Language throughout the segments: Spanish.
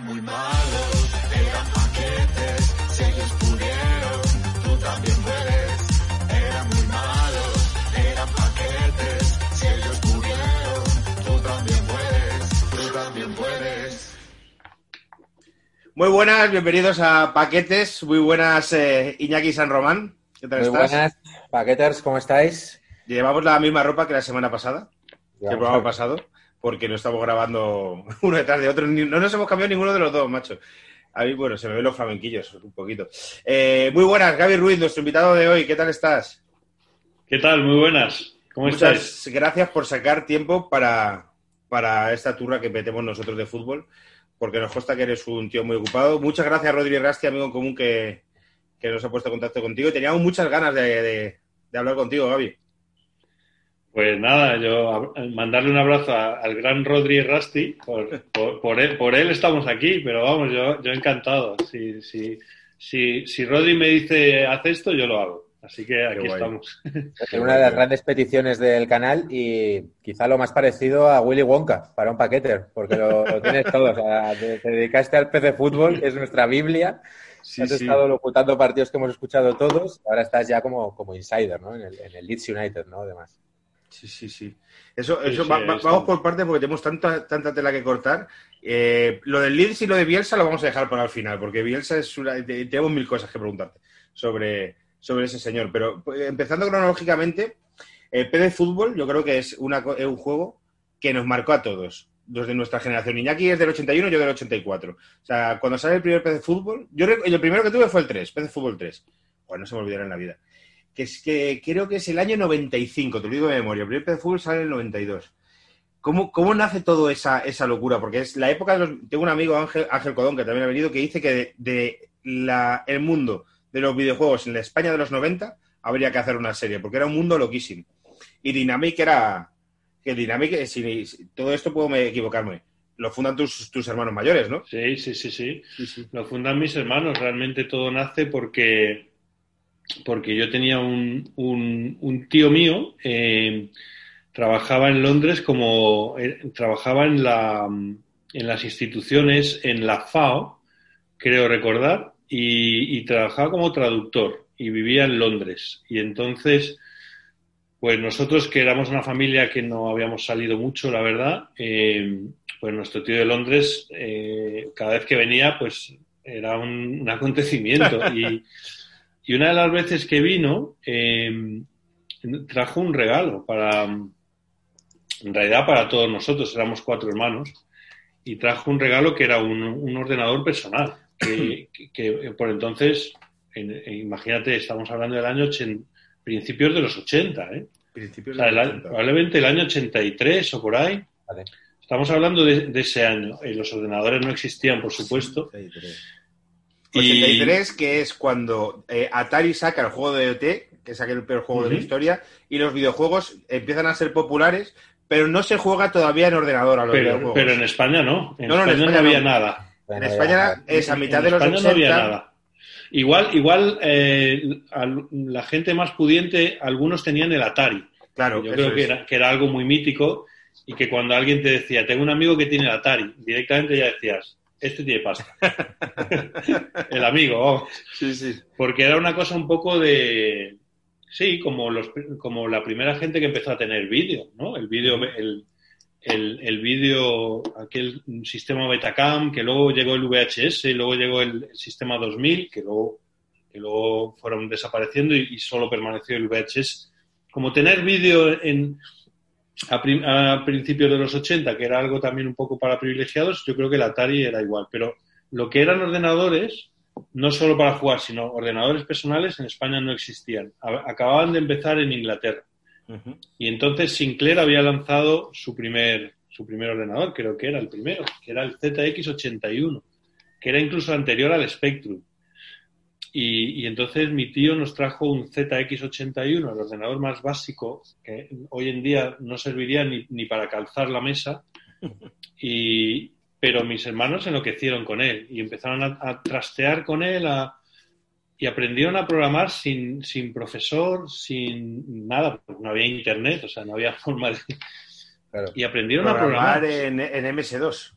Muy si ellos pudieron, tú también puedes. Eran muy malos, eran paquetes. Si ellos pudieron, tú también puedes, tú también puedes. Muy buenas, bienvenidos a Paquetes. Muy buenas, eh, Iñaki San Román. ¿Qué tal muy buenas, Paqueters, ¿cómo estáis? Llevamos la misma ropa que la semana pasada, que el programa pasado, porque no estamos grabando uno detrás de otro. No nos hemos cambiado ninguno de los dos, macho. Ahí, bueno, se me ven los flamenquillos un poquito. Eh, muy buenas, Gaby Ruiz, nuestro invitado de hoy. ¿Qué tal estás? ¿Qué tal? Muy buenas. ¿Cómo Muchas gracias por sacar tiempo para, para esta turra que metemos nosotros de fútbol, porque nos consta que eres un tío muy ocupado. Muchas gracias, Rodríguez Rasti, amigo en común que, nos ha puesto en contacto contigo. Teníamos muchas ganas de hablar contigo, Gaby. Pues nada, yo mandarle un abrazo al gran Rodri Rasti. Por, por, él, por él estamos aquí, pero vamos, yo, yo encantado. Si, si, si, si Rodri me dice haz esto, yo lo hago. Así que aquí estamos. Es una de las grandes peticiones del canal y quizá lo más parecido a Willy Wonka para un paqueter, porque lo, tienes todo. O sea, te, dedicaste al PC fútbol, que es nuestra Biblia. Has estado locutando partidos que hemos escuchado todos. Ahora estás ya como, como insider, ¿no? En el, en el Leeds United, ¿no? Además. Sí, sí, sí. Eso, eso vamos por parte porque tenemos tanta, tanta tela que cortar. Eh, lo del Leeds y lo de Bielsa lo vamos a dejar para el final, porque Bielsa es una, tenemos mil cosas que preguntarte sobre, sobre ese señor. Pero pues, empezando cronológicamente, el P de fútbol yo creo que es, una, es un juego que nos marcó a todos, los de nuestra generación. Iñaki es del 81, yo del 84. O sea, cuando sale el primer P de fútbol, yo el primero que tuve fue el 3, P de fútbol 3. Pues no se me olvidará en la vida que, es, que creo que es el año 95, te lo digo de memoria. El primer de fútbol sale en el 92. ¿Cómo, ¿Cómo nace toda esa, esa locura? Porque es la época de los... Tengo un amigo, Ángel, Ángel Codón, que también ha venido, que dice que de, la, el mundo de los videojuegos en la España de los 90 habría que hacer una serie, porque era un mundo loquísimo. Y Dynamic era... Que Dynamic, si, todo esto puedo equivocarme, lo fundan tus, tus hermanos mayores, ¿no? Sí, sí, sí, sí, sí, sí. Lo fundan mis hermanos. Realmente todo nace porque porque yo tenía un, un, tío mío, eh, trabajaba en Londres como, eh, trabajaba en, la, en las instituciones, en la FAO, creo recordar, y, trabajaba como traductor y vivía en Londres. Y entonces, pues nosotros que éramos una familia que no habíamos salido mucho, la verdad, eh, pues nuestro tío de Londres, cada vez que venía, pues era un, un acontecimiento. Y, y una de las veces que vino, em, trajo un regalo para, en realidad para todos nosotros, éramos cuatro hermanos, y trajo un regalo que era un, ordenador personal, que, por entonces, imagínate, estamos hablando del año principios de los 80, ¿eh? Principios de los 80. probablemente el año 83 o por ahí. Estamos hablando de, ese año. y los ordenadores no existían, por supuesto. 83, que es cuando eh, Atari saca el juego de OT, que es aquel peor juego de la historia, y los videojuegos empiezan a ser populares, pero no se juega todavía en ordenador a los pero, videojuegos. Pero en España no. En España, no, había nada. En España es a mitad de los España no había nada. Igual, igual eh, la gente más pudiente, algunos tenían el Atari. Claro, yo creo que era, que era algo muy mítico y que cuando alguien te decía, tengo un amigo que tiene el Atari, directamente ya decías, este tiene pasta. el amigo, Sí, sí. Porque era una cosa un poco de. Sí, como, los, como la primera gente que empezó a tener vídeo, ¿no? El vídeo, el, el, vídeo, aquel sistema Betacam, que luego llegó el VHS, y luego llegó el, sistema 2000, que luego, que luego fueron desapareciendo y solo permaneció el VHS. Como tener vídeo en, a, principios de los 80, que era algo también un poco para privilegiados, yo creo que el Atari era igual. Pero lo que eran ordenadores, no solo para jugar, sino ordenadores personales, en España no existían. Acababan de empezar en Inglaterra. Y entonces Sinclair había lanzado su primer, su primer ordenador, creo que era el primero, que era el ZX81, que era incluso anterior al Spectrum. Y, entonces mi tío nos trajo un ZX81, el ordenador más básico, que hoy en día no serviría ni, ni para calzar la mesa. Y, pero mis hermanos enloquecieron con él y empezaron a, trastear con él y aprendieron a programar sin, sin, profesor, sin nada, porque no había internet, o sea, no había forma de... Y aprendieron a programar. en, en MS2.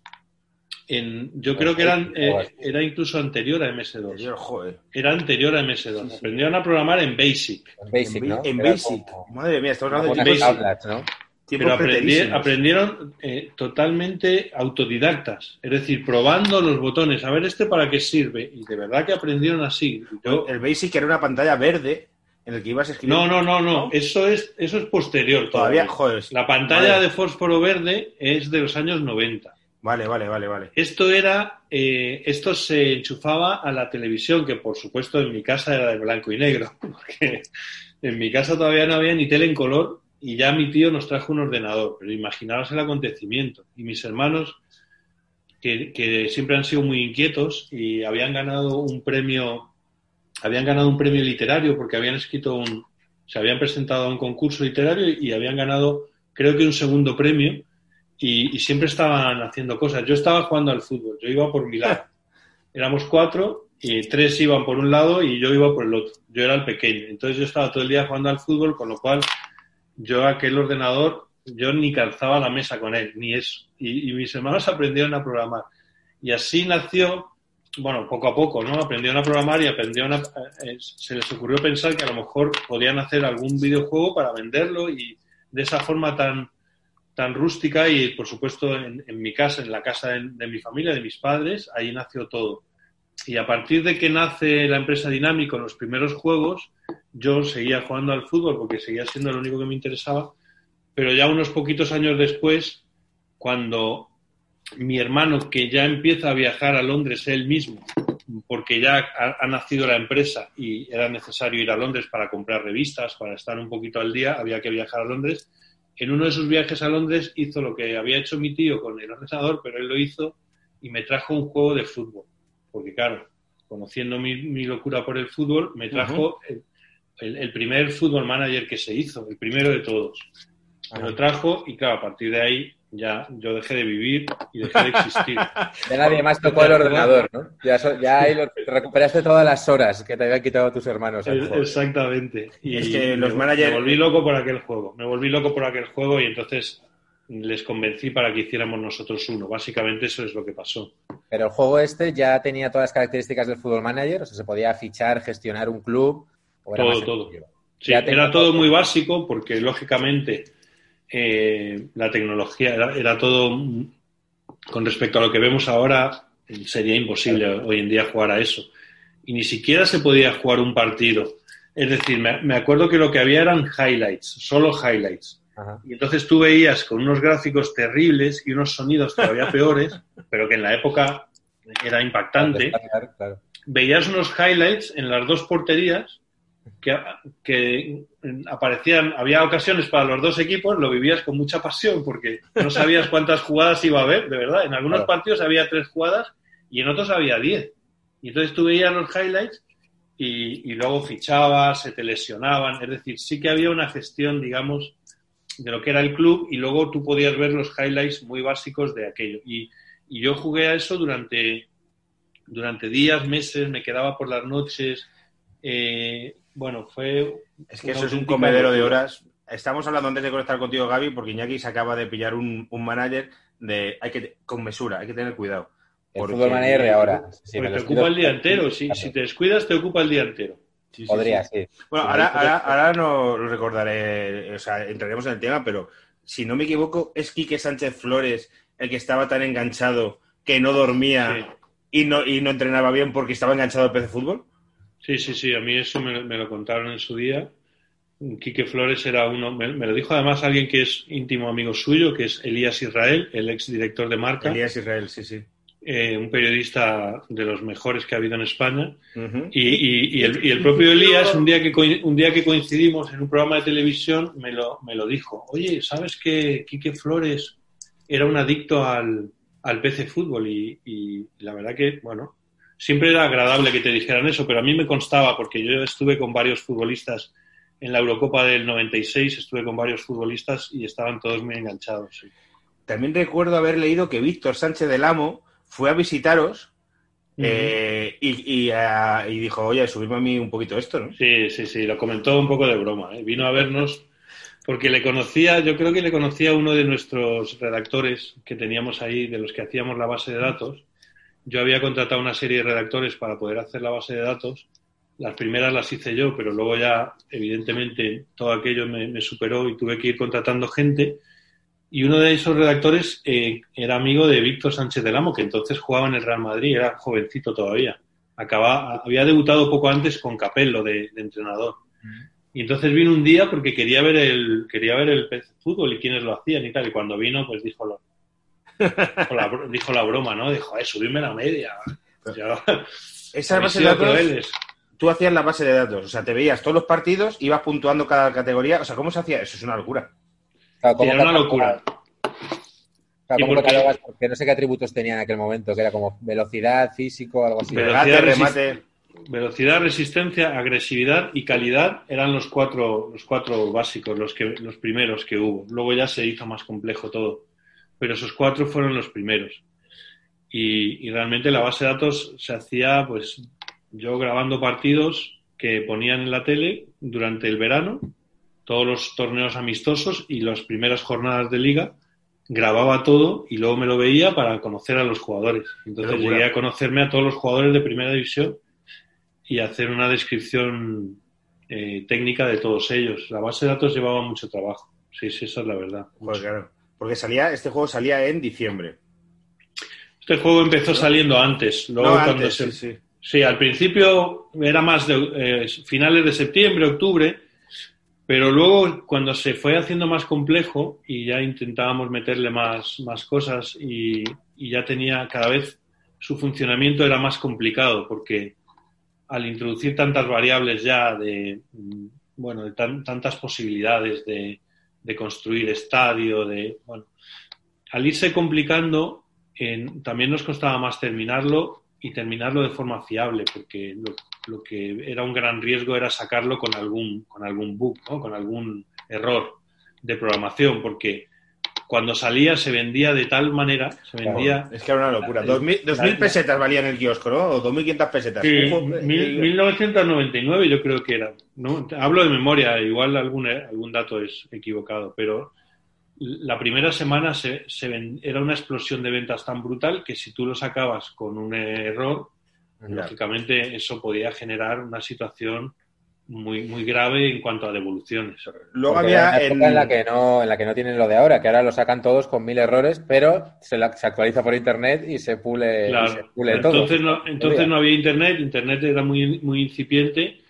En, yo creo que eran, eh, era incluso anterior a MS2. Era anterior a MS2. Aprendieron a programar en Basic. En Basic, ¿no? En Basic. Madre mía, estamos hablando de Basic. ¿no? Pero aprendieron eh, totalmente autodidactas, es decir, probando los botones, a ver este para qué sirve, y de verdad que aprendieron así. el Basic era una pantalla verde en el que ibas a escribir. No, no, no, no, eso es, eso es posterior. Todavía, joder. La pantalla de fósforo verde es de los años 90. Vale, vale, vale, vale. Esto era, eh, esto se enchufaba a la televisión, que por supuesto en mi casa era de blanco y negro, porque en mi casa todavía no había ni tele en color y ya mi tío nos trajo un ordenador, pero imaginaros el acontecimiento. Y mis hermanos, que, siempre han sido muy inquietos y habían ganado un premio, habían ganado un premio literario porque habían escrito un, se habían presentado a un concurso literario y habían ganado, creo que un segundo premio, y, siempre estaban haciendo cosas. Yo estaba jugando al fútbol, yo iba por mi lado. Éramos cuatro y tres iban por un lado y yo iba por el otro. Yo era el pequeño. Entonces yo estaba todo el día jugando al fútbol, con lo cual yo aquel ordenador, yo ni calzaba la mesa con él, ni eso. Y, mis hermanos aprendieron a programar. Y así nació, bueno, poco a poco, ¿no? Aprendieron a programar y aprendieron a, eh, se les ocurrió pensar que a lo mejor podían hacer algún videojuego para venderlo y de esa forma tan, tan rústica y, por supuesto, en, mi casa, en la casa de, mi familia, de mis padres, ahí nació todo. Y a partir de que nace la empresa Dinámico, los primeros juegos, yo seguía jugando al fútbol porque seguía siendo lo único que me interesaba, pero ya unos poquitos años después, cuando mi hermano, que ya empieza a viajar a Londres él mismo, porque ya ha, nacido la empresa y era necesario ir a Londres para comprar revistas, para estar un poquito al día, había que viajar a Londres. En uno de sus viajes a Londres hizo lo que había hecho mi tío con el ordenador, pero él lo hizo y me trajo un juego de fútbol. Porque claro, conociendo mi, locura por el fútbol, me trajo el, primer fútbol manager que se hizo, el primero de todos. Me lo trajo y claro, a partir de ahí ya yo dejé de vivir y dejé de existir. Ya nadie más tocó el ordenador, ¿no? Ya, ahí recuperaste todas las horas que te habían quitado tus hermanos. Exactamente. Y es que los managers... Me volví loco por aquel juego. Me volví loco por aquel juego y entonces les convencí para que hiciéramos nosotros uno. Básicamente eso es lo que pasó. Pero el juego este ya tenía todas las características del fútbol manager, o sea, se podía fichar, gestionar un club, todo, todo. Sí, era todo muy básico porque, lógicamente, eh, la tecnología era, todo, con respecto a lo que vemos ahora, sería imposible hoy en día jugar a eso. Y ni siquiera se podía jugar un partido. Es decir, me, acuerdo que lo que había eran highlights, solo highlights. Y entonces tú veías con unos gráficos terribles y unos sonidos todavía peores, pero que en la época era impactante. Veías unos highlights en las dos porterías que, aparecían, había ocasiones para los dos equipos, lo vivías con mucha pasión porque no sabías cuántas jugadas iba a haber, de verdad. En algunos partidos había tres jugadas y en otros había diez. Y entonces tú veías los highlights y, luego fichabas, se te lesionaban. Es decir, sí que había una gestión, digamos, de lo que era el club y luego tú podías ver los highlights muy básicos de aquello. Y, y yo jugué a eso durante, durante días, meses, me quedaba por las noches. Eh, bueno, fue... Es que eso es un comedero de horas. Estamos hablando antes de conectar contigo, Gaby, porque Iñaki se acaba de pillar un, manager de hay que con mesura, hay que tener cuidado. El fútbol manager ahora. Sí, te ocupa el día entero. Si, si, te descuidas, te ocupa el día entero. Podría, sí. Bueno, ahora, ahora, ahora, no lo recordaré, o sea, entraremos en el tema, pero si no me equivoco, es Quique Sánchez Flores el que estaba tan enganchado que no dormía y, no, y no entrenaba bien porque estaba enganchado al PC Fútbol. Sí, sí, sí, a mí eso me, lo contaron en su día. Quique Flores era uno, me, lo dijo además alguien que es íntimo amigo suyo, que es Elías Israel, el ex director de marca. Elías Israel, sí, sí. Eh, un periodista de los mejores que ha habido en España. y, el, propio Elías, un día, que, un día que coincidimos en un programa de televisión, me lo, me lo dijo. Oye, ¿sabes que Quique Flores era un adicto al, al PC fútbol y, y, la verdad que, bueno, siempre era agradable que te dijeran eso, pero a mí me constaba porque yo estuve con varios futbolistas en la Eurocopa del 96, estuve con varios futbolistas y estaban todos muy enganchados. También recuerdo haber leído que Víctor Sánchez del Amo fue a visitaros eh, y, y, dijo, oye, subirme a mí un poquito esto, ¿no? Sí, sí, sí, lo comentó un poco de broma. ¿eh? Vino a vernos porque le conocía, yo creo que le conocía a uno de nuestros redactores que teníamos ahí, de los que hacíamos la base de datos. Yo había contratado una serie de redactores para poder hacer la base de datos. Las primeras las hice yo, pero luego ya, evidentemente, todo aquello me, superó y tuve que ir contratando gente. Y uno de esos redactores eh, era amigo de Víctor Sánchez del Amo, que entonces jugaba en el Real Madrid, era jovencito todavía. Acababa, había debutado poco antes con Capello de, entrenador. Y entonces vino un día porque quería ver el, quería ver el fútbol y quiénes lo hacían y tal. Y cuando vino, pues dijo, dijo, la, broma, ¿no? Dijo, eh, subirme la media. Esa base de datos, tú hacías la base de datos, o sea, te veías todos los partidos, ibas puntuando cada categoría, o sea, ¿cómo se hacía? Eso es una locura. Era una locura. ¿cómo porque no sé qué atributos tenía en aquel momento, que era como velocidad, físico, algo así. Velocidad, remate. Velocidad, resistencia, agresividad y calidad eran los cuatro, los cuatro básicos, los, que, los primeros que hubo. Luego ya se hizo más complejo todo. Pero esos cuatro fueron los primeros. Y, realmente la base de datos se hacía, pues, yo grabando partidos que ponían en la tele durante el verano, todos los torneos amistosos y las primeras jornadas de liga, grababa todo y luego me lo veía para conocer a los jugadores. Entonces llegué a conocerme a todos los jugadores de primera división y hacer una descripción eh, técnica de todos ellos. La base de datos llevaba mucho trabajo. Sí, sí, esa es la verdad. Pues claro. Porque salía, este juego salía en diciembre. Este juego empezó saliendo antes. Luego cuando sí, sí. sí, al principio era más de eh, finales de septiembre, octubre, pero luego cuando se fue haciendo más complejo y ya intentábamos meterle más, más cosas y, y ya tenía cada vez su funcionamiento era más complicado porque al introducir tantas variables ya de, mm, bueno, de tantas posibilidades de, construir estadio, de, bueno, al irse complicando, también nos costaba más terminarlo y terminarlo de forma fiable, porque lo, que era un gran riesgo era sacarlo con algún, con algún bug, con algún error de programación, porque cuando salía se vendía de tal manera, se vendía... es que era una locura. 2.000 pesetas valían el kiosco, ¿no? O 2.500 pesetas. Sí, 1999 yo creo que era. ¿no? Hablo de memoria, igual algún, algún dato es equivocado, pero la primera semana se, se era una explosión de ventas tan brutal que si tú lo sacabas con un error, lógicamente eso podía generar una situación muy, muy grave en cuanto a devoluciones. Luego había en... la que no en la que no tienen lo de ahora, que ahora lo sacan todos con mil errores, pero se, se actualiza por internet y se pule, entonces No, entonces no había internet, internet era muy, muy incipiente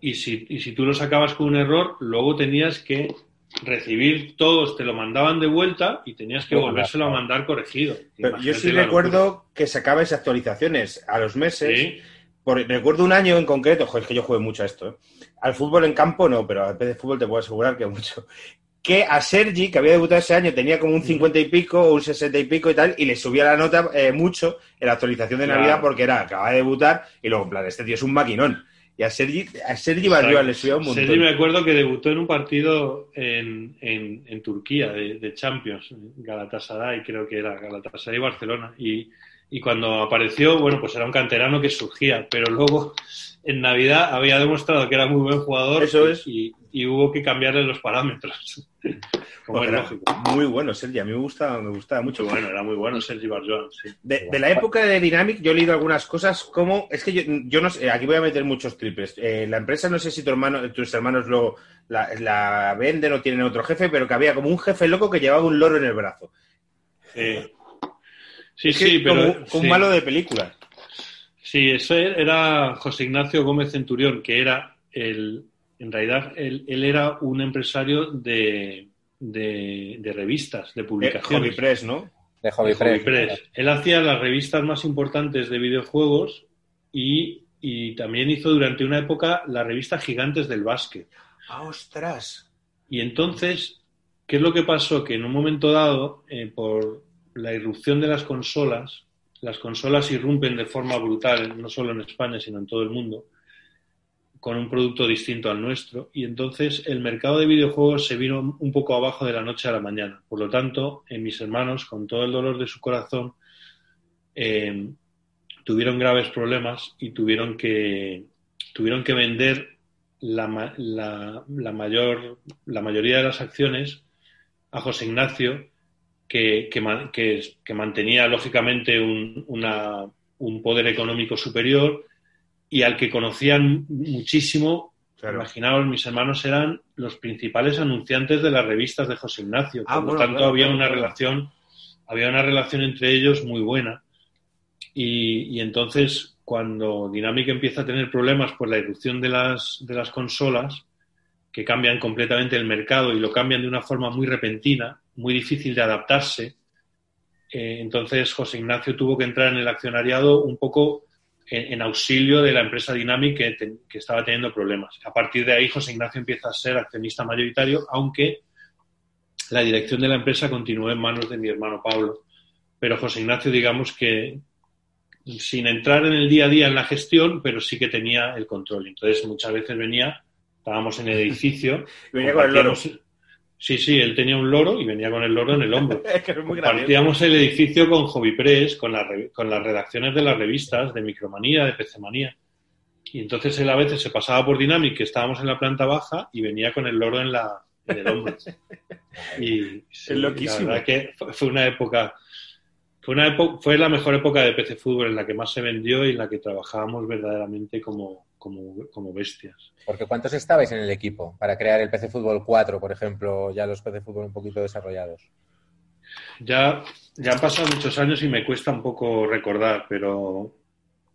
y si, y si tú lo sacabas con un error, luego tenías que recibir todos, te lo mandaban de vuelta y tenías que volvérselo a mandar corregido. yo sí recuerdo que sacaba esas actualizaciones a los meses recuerdo un año en concreto, joder, es que yo jugué mucho a esto. ¿eh? Al fútbol en campo no, pero al de fútbol te puedo asegurar que mucho. Que a Sergi, que había debutado ese año, tenía como un 50 y pico o un 60 y pico y tal, y le subía la nota eh, mucho en la actualización de Navidad porque era, acaba de debutar, y luego, en plan, este tío es un maquinón. Y a Sergi, a Sergi le subía un montón. Sergi me acuerdo que debutó en un partido en, en, Turquía de, de, Champions, Galatasaray, creo que era Galatasaray y Barcelona, y y cuando apareció, bueno, pues era un canterano que surgía, pero luego en Navidad había demostrado que era muy buen jugador Eso es. y, hubo que cambiarle los parámetros. Como lógico. Muy bueno, Sergi, a mí me gusta, me gustaba mucho. Bueno, era muy bueno Sergi Barjoan, sí. De, la época de Dynamic yo he leído algunas cosas como, es que yo, no sé, aquí voy a meter muchos triples. Eh, la empresa, no sé si tu hermano, tus hermanos lo, la, venden o tienen otro jefe, pero que había como un jefe loco que llevaba un loro en el brazo. Sí, sí, pero. un malo de película. Sí, eso era José Ignacio Gómez Centurión, que era el. En realidad, él, era un empresario de, de, revistas, de publicaciones. Hobby Press, ¿no? De Hobby, Press. Él hacía las revistas más importantes de videojuegos y, y también hizo durante una época la revista Gigantes del Básquet. ¡Ah, ostras! Y entonces ¿qué es lo que pasó? Que en un momento dado, eh, por la irrupción de las consolas, las consolas irrumpen de forma brutal, no solo en España, sino en todo el mundo, con un producto distinto al nuestro, y entonces el mercado de videojuegos se vino un poco abajo de la noche a la mañana. Por lo tanto, mis hermanos, con todo el dolor de su corazón, eh, tuvieron graves problemas y tuvieron que, tuvieron que vender la, mayor, la mayoría de las acciones a José Ignacio, que, que, mantenía lógicamente un, una, un, poder económico superior y al que conocían muchísimo. Imaginaos, mis hermanos eran los principales anunciantes de las revistas de José Ignacio. Ah, por lo tanto, había una relación, había una relación entre ellos muy buena. Y, y entonces cuando Dynamic empieza a tener problemas por la irrupción de las, de las consolas, que cambian completamente el mercado y lo cambian de una forma muy repentina, muy difícil de adaptarse, eh, entonces José Ignacio tuvo que entrar en el accionariado un poco en, auxilio de la empresa Dynamic que, que, estaba teniendo problemas. A partir de ahí José Ignacio empieza a ser accionista mayoritario, aunque la dirección de la empresa continúa en manos de mi hermano Pablo. Pero José Ignacio, digamos que, sin entrar en el día a día en la gestión, pero sí que tenía el control. Entonces, muchas veces venía, estábamos en el edificio. venía con el loro. Sí, sí, él tenía un loro y venía con el loro en el hombro. Partíamos el edificio con Hobby Press, con, con las redacciones de las revistas, de Micromanía, de PCmanía. Y entonces él a veces se pasaba por Dynamic, que estábamos en la planta baja, y venía con el loro en, la, en el hombro. y es loquísimo. La verdad que fue una época fue, una fue la mejor época de PC Fútbol en la que más se vendió y en la que trabajábamos verdaderamente como, como, bestias. Porque ¿cuántos estabais en el equipo para crear el PC Fútbol 4, por ejemplo, ya los PC Fútbol un poquito desarrollados? Ya, ya han pasado muchos años y me cuesta un poco recordar, pero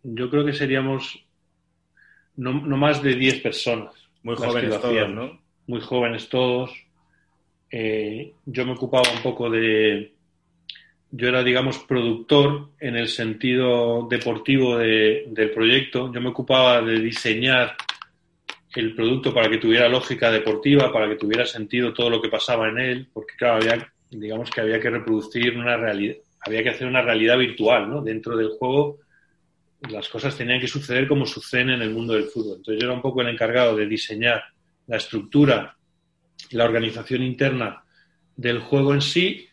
yo creo que seríamos no, más de 10 personas. Muy jóvenes todos, ¿no? Muy jóvenes todos. Eh, yo me ocupaba un poco de, yo era, digamos, productor en el sentido deportivo del proyecto. Yo me ocupaba de diseñar el producto para que tuviera lógica deportiva, para que tuviera sentido todo lo que pasaba en él, porque claro, había, digamos que había que reproducir una realidad, había que hacer una realidad virtual, ¿no? Dentro del juego las cosas tenían que suceder como suceden en el mundo del fútbol. Entonces yo era un poco el encargado de diseñar la estructura, la organización interna del juego en sí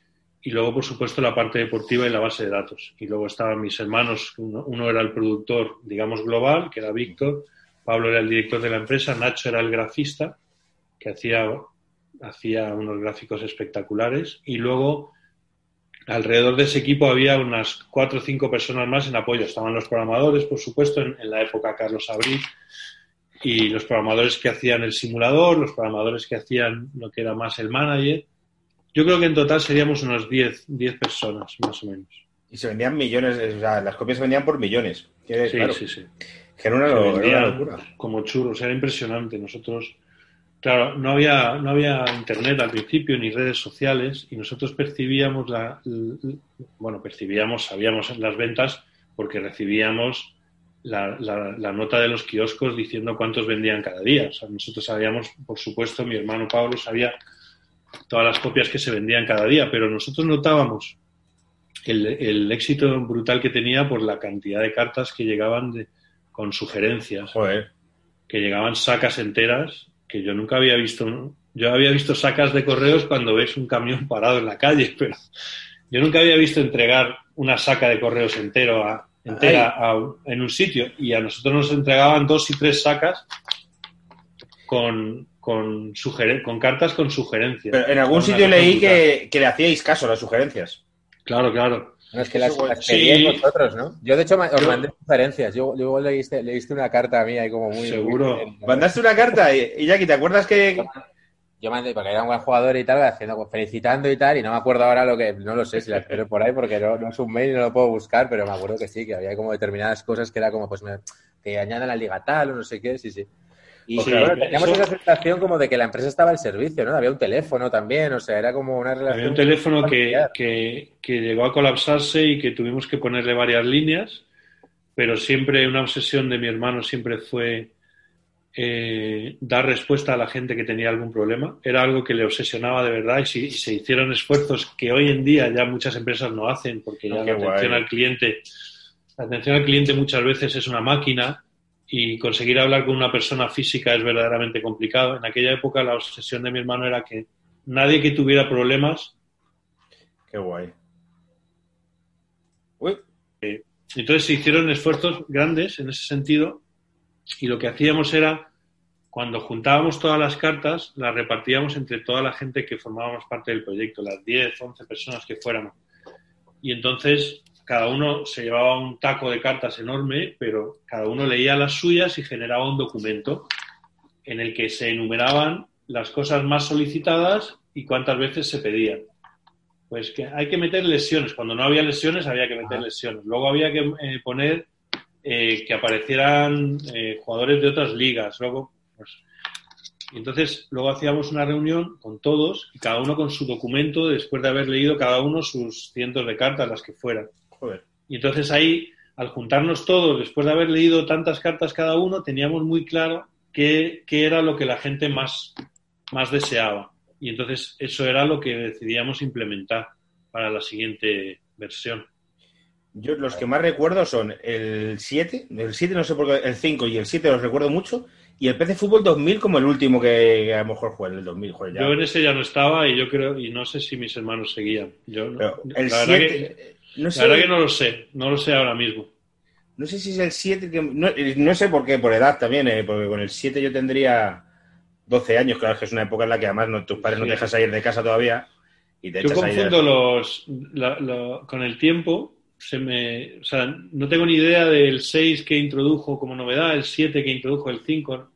y luego, por supuesto, la parte deportiva y la base de datos. Y luego estaban mis hermanos, uno, era el productor, digamos, global, que era Víctor, Pablo era el director de la empresa, Nacho era el grafista, que hacía, hacía unos gráficos espectaculares, y luego alrededor de ese equipo había unas cuatro o cinco personas más en apoyo. Estaban los programadores, por supuesto, en, en la época Carlos Abril, y los programadores que hacían el simulador, los programadores que hacían lo que era más el manager, yo creo que en total seríamos unos 10, 10 personas, más o menos. Y se vendían millones, o sea, las copias se vendían por millones. sí, sí, sí. Que era una, locura. Como churros, era impresionante. Nosotros, claro, no había, no había internet al principio ni redes sociales y nosotros percibíamos la, bueno, percibíamos, sabíamos las ventas porque recibíamos la, la, nota de los kioscos diciendo cuántos vendían cada día. O sea, nosotros sabíamos, por supuesto, mi hermano Pablo sabía todas las copias que se vendían cada día, pero nosotros notábamos el, éxito brutal que tenía por la cantidad de cartas que llegaban de, con sugerencias, que llegaban sacas enteras que yo nunca había visto. Yo había visto sacas de correos cuando ves un camión parado en la calle, pero yo nunca había visto entregar una saca de correos entero a, entera en un sitio. Y a nosotros nos entregaban dos y tres sacas con, con, con cartas con sugerencias. Pero en algún sitio leí que, le hacíais caso a las sugerencias. Claro, claro. No, es que las, pedíais vosotros, ¿no? Yo, de hecho, os mandé sugerencias. Yo, luego leíste, leíste una carta a mí ahí como muy... Seguro. Mandaste una carta y, Jackie, ¿te acuerdas que...? Yo mandé, porque era un buen jugador y tal, haciendo, pues, felicitando y tal, y no me acuerdo ahora lo que... No lo sé si la espero por ahí porque no, no, es un mail y no lo puedo buscar, pero me acuerdo que sí, que había como determinadas cosas que era como, pues, que añadan la liga tal o no sé qué, sí, sí. Y teníamos esa sensación como de que la empresa estaba al servicio, ¿no? Había un teléfono también, o sea, era como una relación. Había un teléfono que, que, llegó a colapsarse y que tuvimos que ponerle varias líneas, pero siempre una obsesión de mi hermano siempre fue eh, dar respuesta a la gente que tenía algún problema. Era algo que le obsesionaba de verdad y, si, se hicieron esfuerzos que hoy en día ya muchas empresas no hacen porque ya la atención al cliente, la atención al cliente muchas veces es una máquina y conseguir hablar con una persona física es verdaderamente complicado. En aquella época la obsesión de mi hermano era que nadie que tuviera problemas. Qué guay. Eh, entonces se hicieron esfuerzos grandes en ese sentido y lo que hacíamos era, cuando juntábamos todas las cartas, las repartíamos entre toda la gente que formábamos parte del proyecto, las 10, 11 personas que fuéramos. Y entonces cada uno se llevaba un taco de cartas enorme, pero cada uno leía las suyas y generaba un documento en el que se enumeraban las cosas más solicitadas y cuántas veces se pedían. Pues que hay que meter lesiones. Cuando no había lesiones había que meter lesiones. Luego había que eh, poner eh, que aparecieran eh, jugadores de otras ligas. Luego, pues, y entonces, luego hacíamos una reunión con todos y cada uno con su documento después de haber leído cada uno sus cientos de cartas, las que fueran. Y entonces ahí, al juntarnos todos, después de haber leído tantas cartas cada uno, teníamos muy claro qué, qué era lo que la gente más, más deseaba. Y entonces eso era lo que decidíamos implementar para la siguiente versión. Yo los que más recuerdo son el 7, el 7 no sé por qué, el 5 y el 7 los recuerdo mucho, y el PC Fútbol 2000 como el último que a lo mejor jugué, el 2000. Yo en ese ya no estaba y yo creo, y no sé si mis hermanos seguían. Yo, el 7, no sé, la verdad que no lo sé, no lo sé ahora mismo. No sé si es el 7, que, no, sé por qué, por edad también, eh, porque con el 7 yo tendría 12 años, claro que es una época en la que además no, tus padres no te dejan salir de casa todavía. Y te yo confundo los, con el tiempo se me, o sea, no tengo ni idea del 6 que introdujo como novedad, el 7 que introdujo el 5.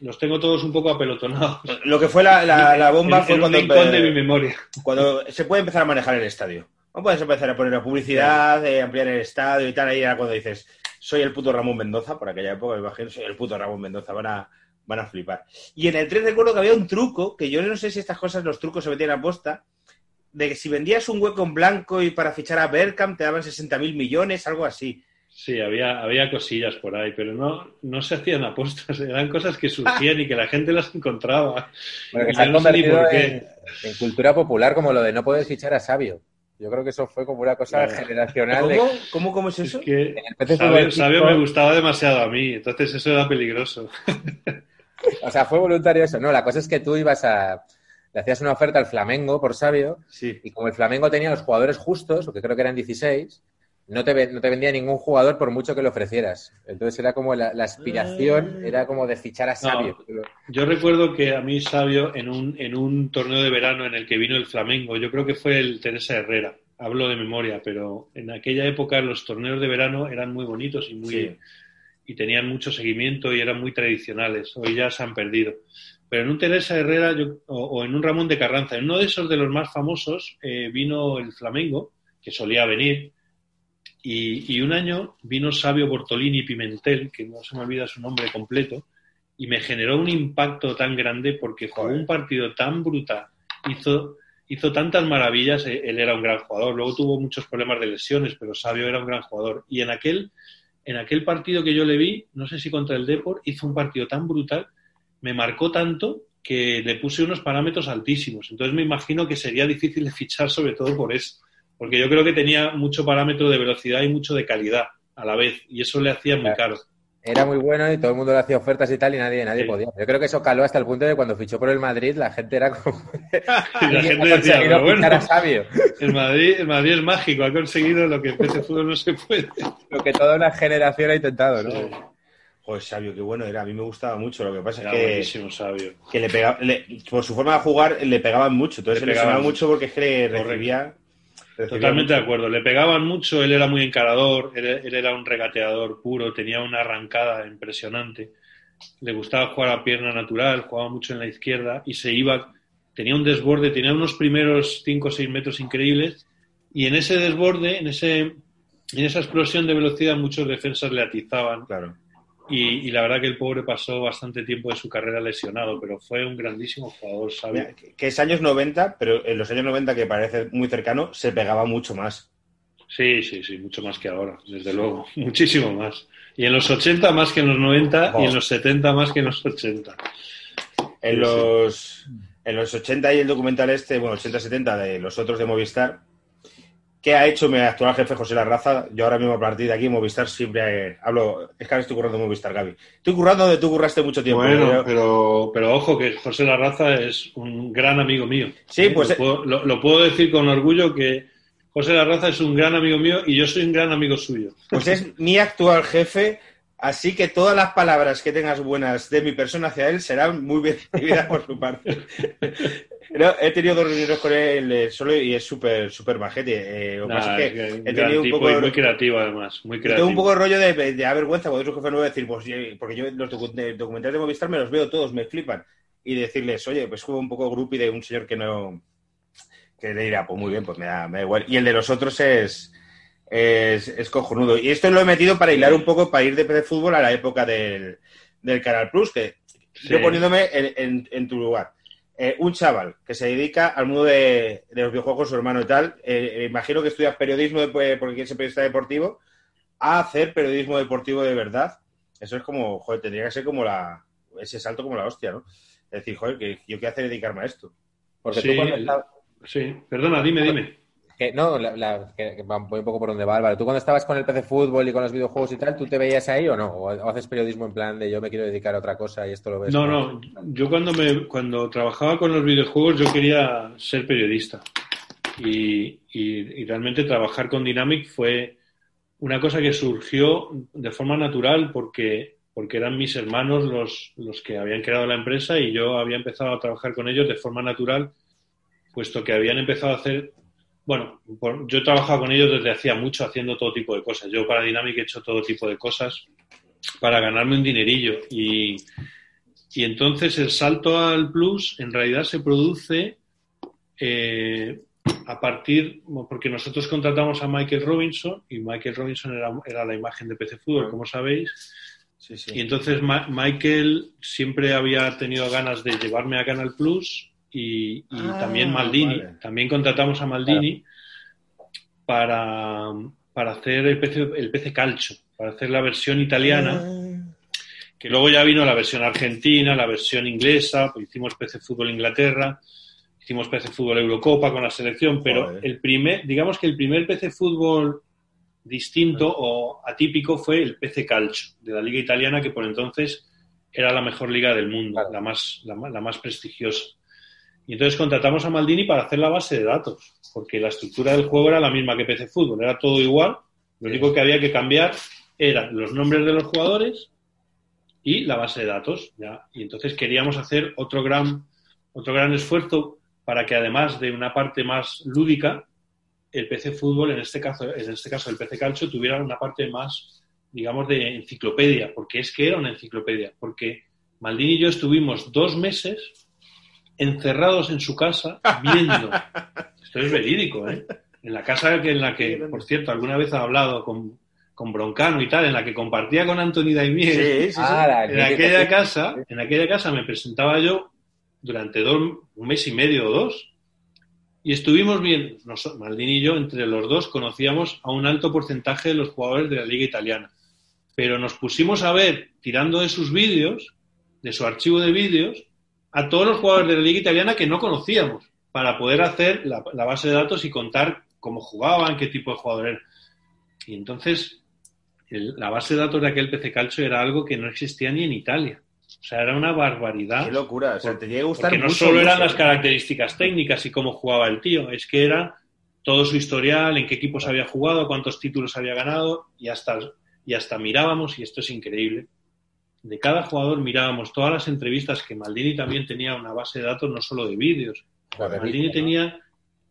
Los tengo todos un poco apelotonados. Lo que fue la, la, bomba fue cuando, de mi memoria. cuando se puede empezar a manejar el estadio. No puedes empezar a poner la publicidad, de ampliar el estadio y tal. Ahí era cuando dices, soy el puto Ramón Mendoza, por aquella época, me imagino, soy el puto Ramón Mendoza, van a, van a flipar. Y en el 3 recuerdo que había un truco, que yo no sé si estas cosas, los trucos se metían a posta, de que si vendías un hueco en blanco y para fichar a Berkham te daban 60 mil millones, algo así. Sí, había, había cosillas por ahí, pero no, no se hacían apostas, eran cosas que surgían y que la gente las encontraba. Bueno, que se han convertido en, cultura popular como lo de no poder fichar a Sabio. Yo creo que eso fue como una cosa generacional. ¿Cómo? ¿Cómo, es eso? Sabio, me gustaba demasiado a mí, entonces eso era peligroso. o sea, fue voluntario eso. No, la cosa es que tú ibas a, le hacías una oferta al Flamengo por Sabio y como el Flamengo tenía los jugadores justos, que creo que eran 16, no te, no te vendía ningún jugador por mucho que le ofrecieras. Entonces era como la, aspiración, ah. era como de fichar a Sabio. yo recuerdo que a mí Sabio en un, en un torneo de verano en el que vino el Flamengo, yo creo que fue el Teresa Herrera, hablo de memoria, pero en aquella época los torneos de verano eran muy bonitos y muy... y tenían mucho seguimiento y eran muy tradicionales. Hoy ya se han perdido. Pero en un Teresa Herrera o, en un Ramón de Carranza, en uno de esos de los más famosos, eh, vino el Flamengo, que solía venir, y, un año vino Sabio Bortolini Pimentel, que no se me olvida su nombre completo, y me generó un impacto tan grande porque jugó un partido tan brutal, hizo, hizo tantas maravillas, eh, él era un gran jugador, luego tuvo muchos problemas de lesiones, pero Sabio era un gran jugador. Y en aquel, en aquel partido que yo le vi, no sé si contra el Deport, hizo un partido tan brutal me marcó tanto que le puse unos parámetros altísimos. Entonces me imagino que sería difícil de fichar sobre todo por eso, porque yo creo que tenía mucho parámetro de velocidad y mucho de calidad a la vez, y eso le hacía muy caro. Era muy bueno y todo el mundo le hacía ofertas y tal y nadie, nadie podía. Yo creo que eso caló hasta el punto de cuando fichó por el Madrid la gente era como... la gente decía, pero bueno, El Madrid, el Madrid es mágico, ha conseguido lo que en PC Fútbol no se puede. Lo que toda una generación ha intentado, ¿no? Joder, Sabio, qué bueno era. A mí me gustaba mucho. Lo que pasa es que. Sabio. Que le pegaba, por su forma de jugar, le pegaban mucho. Entonces le, pegaba mucho porque es que le recibía. Totalmente de acuerdo. Le pegaban mucho. Él era muy encarador. Él, era un regateador puro. Tenía una arrancada impresionante. Le gustaba jugar a pierna natural. Jugaba mucho en la izquierda y se iba. Tenía un desborde. Tenía unos primeros 5 o 6 metros increíbles. Y en ese desborde, en, ese, en esa explosión de velocidad, muchos defensas le atizaban. Claro y, la verdad que el pobre pasó bastante tiempo de su carrera lesionado, pero fue un grandísimo jugador, ¿sabes? Que, es años 90, pero en los años 90, que parece muy cercano, se pegaba mucho más. Sí, sí, sí, mucho más que ahora, desde luego, muchísimo más. Y en los 80 más que en los 90 y en los 70 más que en los 80. En los, en los 80 y el documental este, bueno, 80-70 de los otros de Movistar, ¿Qué ha hecho mi actual jefe José Larraza? Yo ahora mismo a partir de aquí, Movistar, siempre hablo. Es que ahora estoy currando Movistar, Gaby. Estoy currando donde tú curraste mucho tiempo. Bueno, pero, pero ojo, que José Larraza es un gran amigo mío. Sí, pues. Lo puedo, lo, puedo, decir con orgullo que José Larraza es un gran amigo mío y yo soy un gran amigo suyo. Pues es mi actual jefe. Así que todas las palabras que tengas buenas de mi persona hacia él serán muy bien recibidas por su parte he tenido dos reuniones con él eh, solo y es súper súper majete. Eh, he tenido un poco muy creativo además, muy creativo. Tengo un poco de rollo de, de, vergüenza cuando otro jefe nuevo decir, pues porque yo los documentales de Movistar me los veo todos, me flipan y decirles, oye, pues juego un poco grupi de un señor que no que le dirá, pues muy bien, pues me da, me da igual. Y el de los otros es, es, es, cojonudo. Y esto lo he metido para hilar un poco, para ir de, de fútbol a la época del, del Canal Plus, que yo poniéndome en, en tu lugar eh, un chaval que se dedica al mundo de, los videojuegos, su hermano y tal, eh, imagino que estudias periodismo porque quieres ser periodista deportivo, a hacer periodismo deportivo de verdad. Eso es como, joder, tendría que ser como la, ese salto como la hostia, ¿no? Es decir, joder, que yo qué hacer dedicarme a esto. Porque sí, tú cuando sí, perdona, dime, dime. Que, no, la, que, voy un poco por donde va Álvaro. Tú cuando estabas con el PC Fútbol y con los videojuegos y tal, ¿tú te veías ahí o no? ¿O haces periodismo en plan de yo me quiero dedicar a otra cosa y esto lo ves? No, no. Yo cuando, me, cuando trabajaba con los videojuegos yo quería ser periodista. Y, y, realmente trabajar con Dynamic fue una cosa que surgió de forma natural porque, porque eran mis hermanos los, los que habían creado la empresa y yo había empezado a trabajar con ellos de forma natural, puesto que habían empezado a hacer bueno, yo he trabajado con ellos desde hacía mucho haciendo todo tipo de cosas. Yo para Dynamic he hecho todo tipo de cosas para ganarme un dinerillo. Y, y entonces el salto al plus en realidad se produce eh, a partir, porque nosotros contratamos a Michael Robinson y Michael Robinson era, era la imagen de PC Fútbol, como sabéis. Y entonces Michael siempre había tenido ganas de llevarme a Canal Plus y, ah, también Maldini. También contratamos a Maldini para, para, hacer el PC, el PC Calcio, para hacer la versión italiana. Ah. Que luego ya vino la versión argentina, la versión inglesa, pues hicimos PC Fútbol Inglaterra, hicimos PC Fútbol Eurocopa con la selección, pero el primer, digamos que el primer PC Fútbol distinto o atípico fue el PC Calcio de la liga italiana que por entonces era la mejor liga del mundo, la, más, la, más prestigiosa. Y entonces contratamos a Maldini para hacer la base de datos, porque la estructura del juego era la misma que PC Fútbol, era todo igual. Lo único que había que cambiar eran los nombres de los jugadores y la base de datos. ¿ya? Y entonces queríamos hacer otro gran, otro gran esfuerzo para que además de una parte más lúdica, el PC Fútbol, en este caso, en este caso el PC Calcio, tuviera una parte más, digamos, de enciclopedia, porque es que era una enciclopedia, porque Maldini y yo estuvimos dos meses encerrados en su casa viendo. Esto es verídico, ¿eh? En la casa que, en la que, por cierto, alguna vez ha hablado con, con Broncano y tal, en la que compartía con Anthony Daimiel. Ah, en aquella casa, en aquella casa me presentaba yo durante dos, un mes y medio o dos. Y estuvimos bien, Maldini y yo, entre los dos, conocíamos a un alto porcentaje de los jugadores de la liga italiana. Pero nos pusimos a ver, tirando de sus vídeos, de su archivo de vídeos, a todos los jugadores de la liga italiana que no conocíamos para poder hacer la, base de datos y contar cómo jugaban, qué tipo de jugadores Y entonces la base de datos de aquel PC Calcio era algo que no existía ni en Italia. O sea, era una barbaridad. Qué locura. O sea, te llega a gustar Porque no solo eran las características técnicas y cómo jugaba el tío, es que era todo su historial, en qué equipos había jugado, cuántos títulos había ganado y hasta, y hasta mirábamos, y esto es increíble, de cada jugador mirábamos todas las entrevistas que Maldini también tenía una base de datos no solo de vídeos. Maldini tenía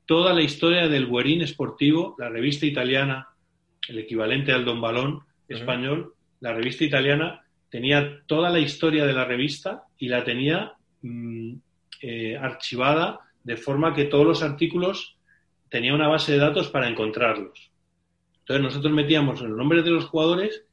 toda la historia del Guerín Esportivo, la revista italiana, el equivalente al Don Balón español, la revista italiana tenía toda la historia de la revista y la tenía mm, eh, archivada de forma que todos los artículos tenía una base de datos para encontrarlos. Entonces nosotros metíamos los nombres de los jugadores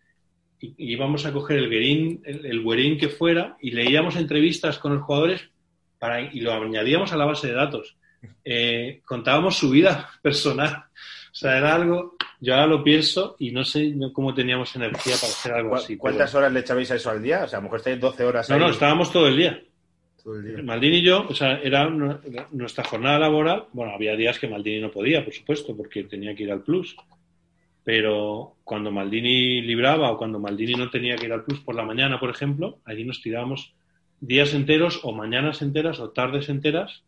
y, íbamos a coger el guerín, el, que fuera y leíamos entrevistas con los jugadores para, y lo añadíamos a la base de datos. Eh, contábamos su vida personal. O sea, era algo yo ahora lo pienso y no sé cómo teníamos energía para hacer algo así. ¿Cuántas horas le echabais a eso al día? O sea, a lo mejor estáis 12 horas. No, no, estábamos todo el día. Todo el día. Maldini y yo, o sea, era nuestra jornada laboral. Bueno, había días que Maldini no podía, por supuesto, porque tenía que ir al Plus. Pero cuando Maldini libraba o cuando Maldini no tenía que ir al Plus por la mañana, por ejemplo, allí nos tirábamos días enteros o mañanas enteras o tardes enteras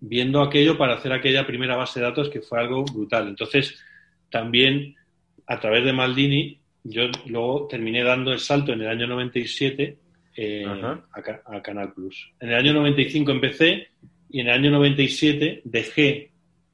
viendo aquello para hacer aquella primera base de datos que fue algo brutal. Entonces, también a través de Maldini, yo luego terminé dando el salto en el año 97 eh, a, Canal Plus. En el año 95 empecé y en el año 97 dejé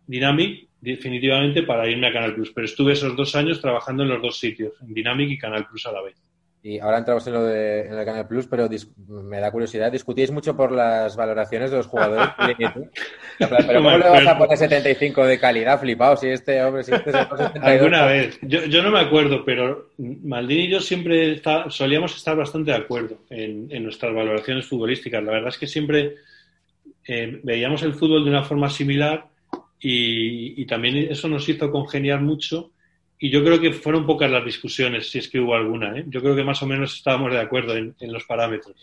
Dynamic definitivamente para irme a Canal Plus, pero estuve esos dos años trabajando en los dos sitios, en Dynamic y Canal Plus a la vez. Y ahora entramos en lo de en el Canal Plus, pero me da curiosidad. Discutíais mucho por las valoraciones de los jugadores. pero ¿cómo le vas a poner 75 de calidad, flipado? Si este hombre, si este Alguna vez. Yo, yo, no me acuerdo, pero Maldini y yo siempre solíamos estar bastante de acuerdo en, en, nuestras valoraciones futbolísticas. La verdad es que siempre eh, veíamos el fútbol de una forma similar y, y también eso nos hizo congeniar mucho y yo creo que fueron pocas las discusiones, si es que hubo alguna. ¿eh? Yo creo que más o menos estábamos de acuerdo en, los parámetros.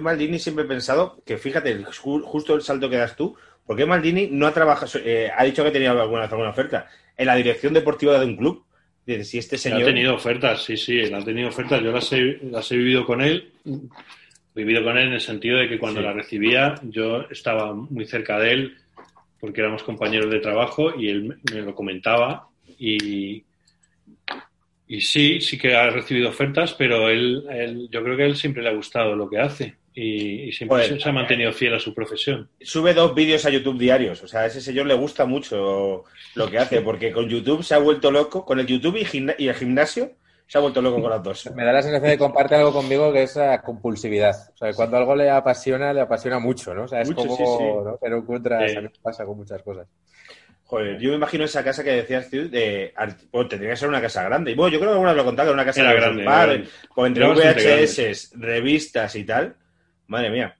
Maldini siempre he pensado que, fíjate, justo el salto que das tú, porque Maldini no ha trabajado, eh, ha dicho que tenía alguna, alguna oferta en la dirección deportiva de un club. Si este señor... Ha tenido ofertas, sí, sí, ha tenido ofertas. Yo las he, las he vivido con él, vivido con él en el sentido de que cuando la recibía yo estaba muy cerca de él porque éramos compañeros de trabajo y él me lo comentaba y, y sí, sí que ha recibido ofertas, pero él, yo creo que a él siempre le ha gustado lo que hace y, siempre se, ha mantenido fiel a su profesión. Sube dos vídeos a YouTube diarios, o sea, a ese señor le gusta mucho lo que hace, porque con YouTube se ha vuelto loco, con el YouTube y, el gimnasio se ha vuelto loco con las dos. Me da la sensación de que comparte algo conmigo que es la compulsividad. O sea, cuando algo le apasiona, le apasiona mucho, ¿no? O sea, es como, ¿no? Pero encuentras, pasa con muchas cosas. Joder, yo me imagino esa casa que decías tú, de, bueno, tendría que ser una casa grande. Y bueno, yo creo que alguna lo contado, una casa grande, padre, con entre VHS, revistas y tal. Madre mía.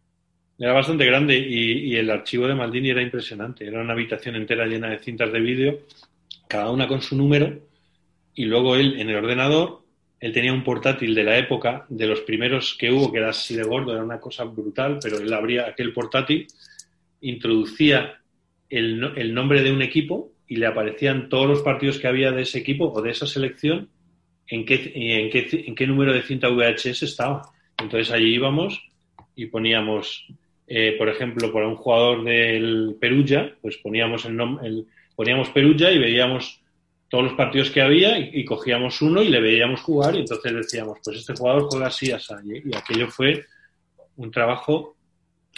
Era bastante grande y, el archivo de Maldini era impresionante. Era una habitación entera llena de cintas de vídeo, cada una con su número, y luego él en el ordenador, él tenía un portátil de la época, de los primeros que hubo, que era así de gordo, era una cosa brutal, pero él abría aquel portátil, introducía el, nombre de un equipo y le aparecían todos los partidos que había de ese equipo o de esa selección en qué, en qué, en qué número de cinta VHS estaba. Entonces allí íbamos y poníamos, eh, por ejemplo, por un jugador del Perugia, pues poníamos el, el poníamos Perugia y veíamos todos los partidos que había y, cogíamos uno y le veíamos jugar y entonces decíamos, pues este jugador juega así, así. Y aquello fue un trabajo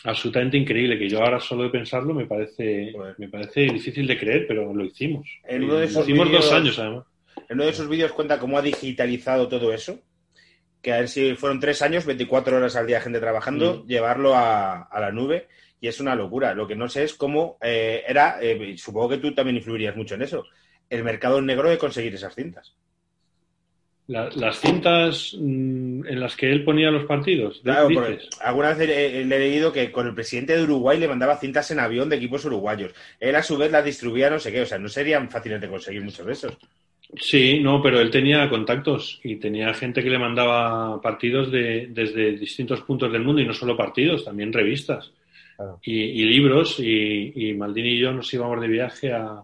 absolutamente increíble, que yo ahora solo de pensarlo me parece, me parece difícil de creer, pero lo hicimos. En uno de esos hicimos dos años además. En uno de esos vídeos cuenta cómo ha digitalizado todo eso, que a ver si fueron tres años, 24 horas al día gente trabajando, mm. llevarlo a, la nube y es una locura. Lo que no sé es cómo eh, era, eh, supongo que tú también influirías mucho en eso, el mercado negro de conseguir esas cintas las cintas mm, en las que él ponía los partidos. Claro, alguna vez le he leído que con el presidente de Uruguay le mandaba cintas en avión de equipos uruguayos. Él a su vez las distribuía no sé qué, o sea, no serían fáciles de conseguir muchos de esos. Sí, no, pero él tenía contactos y tenía gente que le mandaba partidos de, desde distintos puntos del mundo y no solo partidos, también revistas y, libros. Y, y Maldini y yo nos íbamos de viaje a,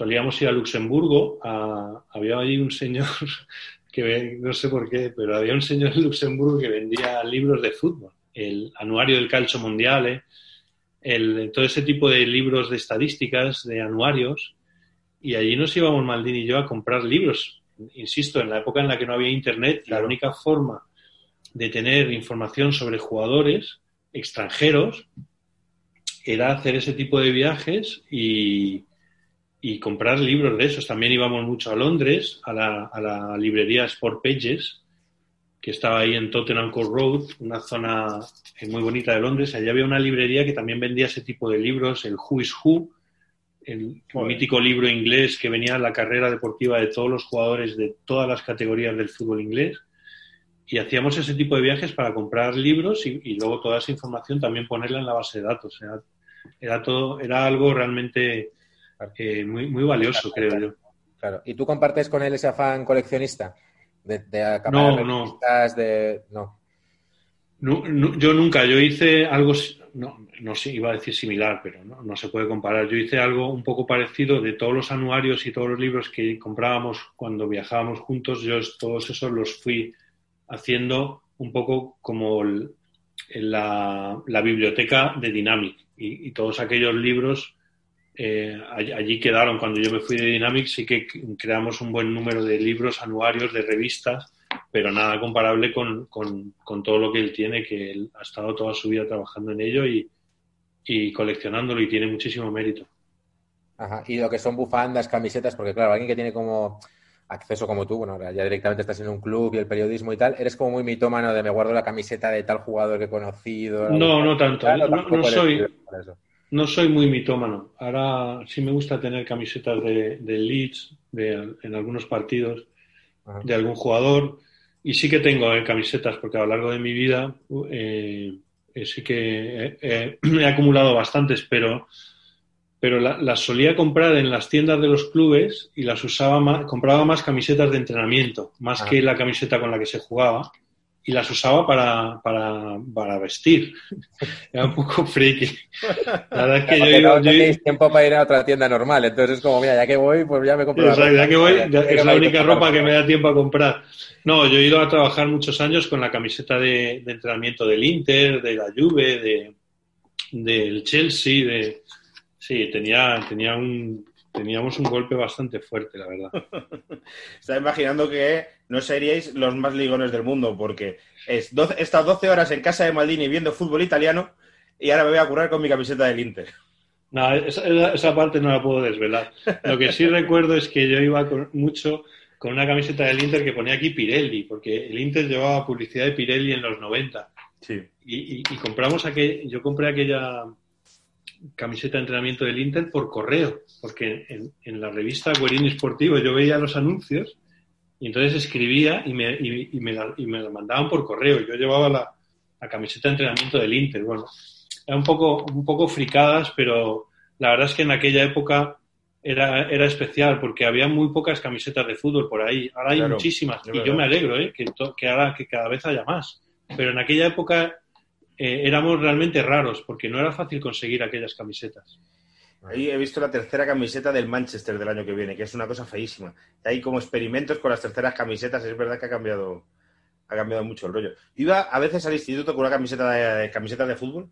solíamos ir a Luxemburgo, había ahí un señor que no sé por qué, pero había un señor en Luxemburgo que vendía libros de fútbol, el anuario del Calcio Mondiale, el, todo ese tipo de libros de estadísticas, de anuarios, y allí nos íbamos Maldini y yo a comprar libros. Insisto, en la época en la que no había internet, la única forma de tener información sobre jugadores extranjeros era hacer ese tipo de viajes y, y comprar libros de esos. También íbamos mucho a Londres, a la, a la librería Sport Pages, que estaba ahí en Tottenham Court Road, una zona muy bonita de Londres. Allí había una librería que también vendía ese tipo de libros, el Who is Who, el mítico libro inglés que venía en la carrera deportiva de todos los jugadores de todas las categorías del fútbol inglés. Y hacíamos ese tipo de viajes para comprar libros y, y luego toda esa información también ponerla en la base de datos. era todo, era algo realmente muy, muy valioso, creo yo. Claro. ¿Y tú compartes con él ese afán coleccionista? De, de no, no. de... No. Yo nunca, yo hice algo, no, no sé, iba a decir similar, pero no, no, se puede comparar. Yo hice algo un poco parecido de todos los anuarios y todos los libros que comprábamos cuando viajábamos juntos, yo todos esos los fui haciendo un poco como la, la, biblioteca de Dynamic y, todos aquellos libros eh, allí quedaron. Cuando yo me fui de Dynamic sí que creamos un buen número de libros anuarios, de revistas, pero nada comparable con, con, con todo lo que él tiene, que él ha estado toda su vida trabajando en ello y, y coleccionándolo y tiene muchísimo mérito. Ajá. Y lo que son bufandas, camisetas, porque claro, alguien que tiene como acceso como tú, bueno, ya directamente estás en un club y el periodismo y tal, eres como muy mitómano de me guardo la camiseta de tal jugador que he conocido. No, no tanto. no, soy, no soy muy mitómano. Ahora sí me gusta tener camisetas de, Leeds de, en algunos partidos de algún jugador. Y sí que tengo eh, camisetas porque a lo largo de mi vida eh, eh, sí que he acumulado bastantes, pero pero las solía comprar en las tiendas de los clubes y las usaba más, compraba más camisetas de entrenamiento, más que la camiseta con la que se jugaba, y las usaba para, para, para vestir. Era un poco friki. La verdad es que yo, no tenéis tiempo para ir a otra tienda normal, entonces es como, mira, ya que voy, pues ya me compro la ropa. Ya que voy, es la única ropa que me da tiempo a comprar. No, yo he ido a trabajar muchos años con la camiseta de, de entrenamiento del Inter, de la Juve, de, del Chelsea, de Sí, tenía, tenía un, teníamos un golpe bastante fuerte, la verdad. Estaba imaginando que no seríais los más ligones del mundo, porque es he estado 12 horas en casa de Maldini viendo fútbol italiano y ahora me voy a curar con mi camiseta del Inter. No, esa, parte no la puedo desvelar. Lo que sí recuerdo es que yo iba mucho con una camiseta del Inter que ponía aquí Pirelli, porque el Inter llevaba publicidad de Pirelli en los 90. Sí. Y, y compramos aquel, yo compré aquella camiseta de entrenamiento del Inter por correo, porque en, la revista Guerini Sportivo yo veía los anuncios y entonces escribía y me, y, me, la, y me la mandaban por correo. Yo llevaba la, la, camiseta de entrenamiento del Inter. Bueno, era un poco, un poco fricadas, pero la verdad es que en aquella época era, era especial porque había muy pocas camisetas de fútbol por ahí. Ahora hay muchísimas y yo me alegro ¿eh? que, que ahora que cada vez haya más. Pero en aquella época eh, éramos realmente raros porque no era fácil conseguir aquellas camisetas. Ahí he visto la tercera camiseta del Manchester del año que viene, que es una cosa feísima. Hay como experimentos con las terceras camisetas, es verdad que ha cambiado, ha cambiado mucho el rollo. Iba a veces al instituto con una camiseta de, de fútbol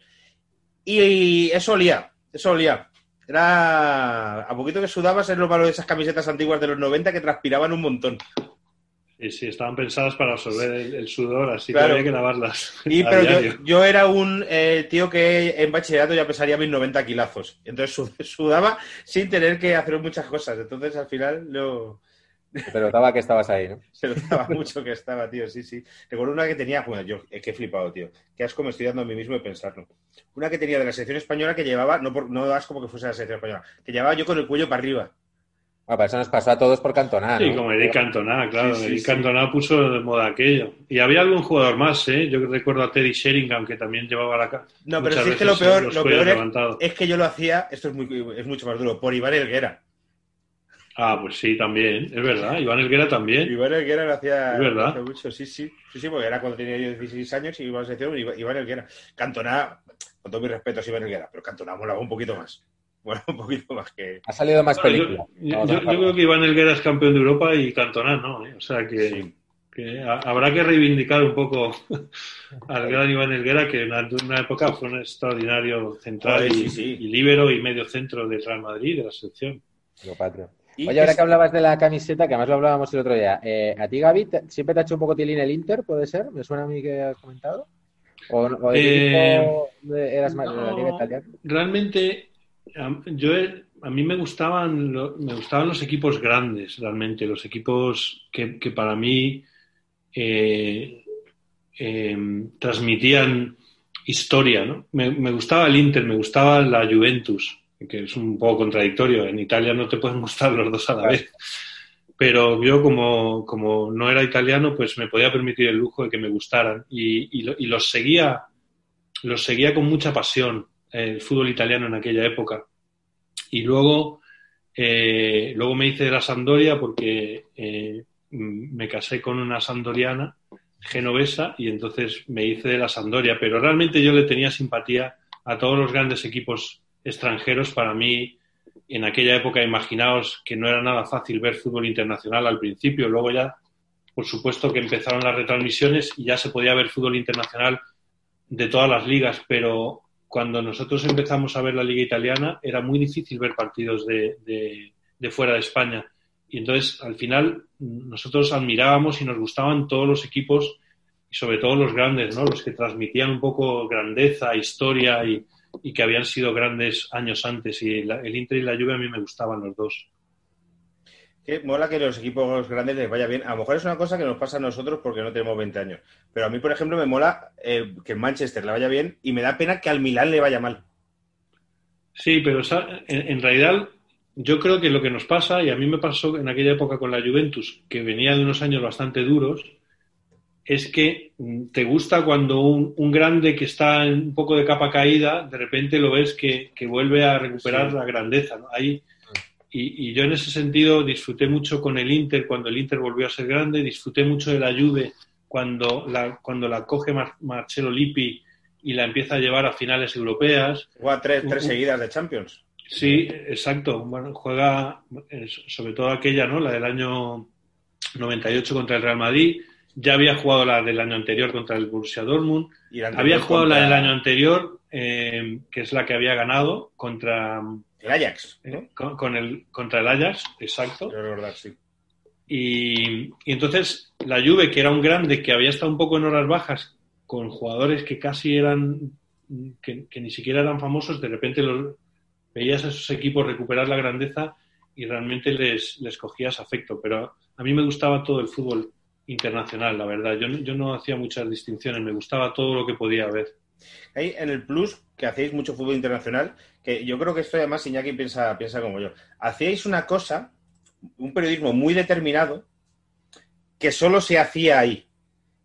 y, eso olía, eso olía. Era a poquito que sudabas, es lo malo de esas camisetas antiguas de los 90 que transpiraban un montón. Y sí, estaban pensadas para absorber el, sudor, así que había que lavarlas. Y, pero yo, era un eh, tío que en bachillerato ya pesaría mis 90 kilazos. Entonces sudaba sin tener que hacer muchas cosas. Entonces al final lo. Se notaba que estabas ahí, ¿no? Se notaba mucho que estaba, tío, sí, sí. Recuerdo una que tenía, bueno, yo es que he flipado, tío. Qué asco me estoy dando a mí mismo de pensarlo. Una que tenía de la selección española que llevaba, no, por, no asco porque fuese la selección española, que llevaba yo con el cuello para arriba. Bueno, eso nos pasó a todos por Cantona. Sí, como Eric Cantona, claro. Eric Cantona puso de moda aquello. Y había algún jugador más, ¿eh? Yo recuerdo a Teddy Sheringham, que también llevaba la No, pero sí es que lo peor, lo peor es, que yo lo hacía, esto es, muy, es mucho más duro, por Iván Elguera. Ah, pues sí, también, es verdad. Iván Elguera también. Iván Elguera lo hacía es verdad. mucho, sí, sí. Sí, sí, porque era cuando tenía yo 16 años y iba a la sección Iván Elguera. Cantona, con todo mi respeto a Iván Elguera, pero Cantona molaba un poquito más. Bueno, un poquito más que. Ha salido más película. Yo, creo que Iván Elguera es campeón de Europa y Cantona no, ¿eh? O sea que, habrá que reivindicar un poco al gran Iván Elguera, que en una, época fue un extraordinario central y, y, líbero y medio centro de Real Madrid, de la selección. Oye, ahora que hablabas de la camiseta, que además lo hablábamos el otro día, eh, ¿a ti, Gaby, siempre te ha hecho un poco tilín el Inter, puede ser? ¿Me suena a mí que has comentado? ¿O, eh, eras más de la Liga Italiana? Realmente yo a mí me gustaban me gustaban los equipos grandes realmente los equipos que, para mí eh, em, transmitían historia ¿no? me, gustaba el Inter me gustaba la Juventus que es un poco contradictorio en Italia no te pueden gustar los dos a la vez pero yo como, como no era italiano pues me podía permitir el lujo de que me gustaran y, y los seguía los seguía con mucha pasión el fútbol italiano en aquella época. Y luego, Eh, luego me hice de la Sandoria porque eh, me casé con una sandoriana genovesa y entonces me hice de la Sandoria, pero realmente yo le tenía simpatía a todos los grandes equipos extranjeros. Para mí, en aquella época, imaginaos que no era nada fácil ver fútbol internacional al principio, luego ya, por supuesto que empezaron las retransmisiones y ya se podía ver fútbol internacional de todas las ligas, pero cuando nosotros empezamos a ver la liga italiana era muy difícil ver partidos de, de fuera de España. Y entonces, al final, nosotros admirábamos y nos gustaban todos los equipos y sobre todo los grandes, ¿no? Los que transmitían un poco grandeza, historia y, que habían sido grandes años antes. Y el Inter y la Juve a mí me gustaban los dos. Que mola que los equipos grandes les vaya bien. A lo mejor es una cosa que nos pasa a nosotros porque no tenemos 20 años. Pero a mí, por ejemplo, me mola eh, que Manchester le vaya bien y me da pena que al Milán le vaya mal. Sí, pero en realidad yo creo que lo que nos pasa, y a mí me pasó en aquella época con la Juventus, que venía de unos años bastante duros, es que mm, te gusta cuando un, grande que está un poco de capa caída, de repente lo ves que, vuelve a recuperar la grandeza. Ahí, y, yo en ese sentido disfruté mucho con el Inter cuando el Inter volvió a ser grande, disfruté mucho de la Juve cuando la, cuando la coge Marcelo Lippi y la empieza a llevar a finales europeas. Juega tres, tres seguidas de Champions. Sí, exacto. Bueno, juega eh, sobre todo aquella, ¿no? La del año 98 contra el Real Madrid. Ya había jugado la del año anterior contra el Borussia Dortmund. había jugado la del año anterior, eh, que es la que había ganado contra el Ajax. Eh, con, el, contra el Ajax, exacto. verdad, sí. Y, y, entonces la Juve, que era un grande que había estado un poco en horas bajas, con jugadores que casi eran, que, que ni siquiera eran famosos, de repente los, veías a esos equipos recuperar la grandeza y realmente les, les cogías afecto. Pero a mí me gustaba todo el fútbol internacional, la verdad. Yo, yo no hacía muchas distinciones, me gustaba todo lo que podía haber. Hay en el Plus, que hacéis mucho fútbol internacional, yo creo que esto además Iñaki piensa, piensa como yo. Hacíais una cosa, un periodismo muy determinado, que solo se hacía ahí.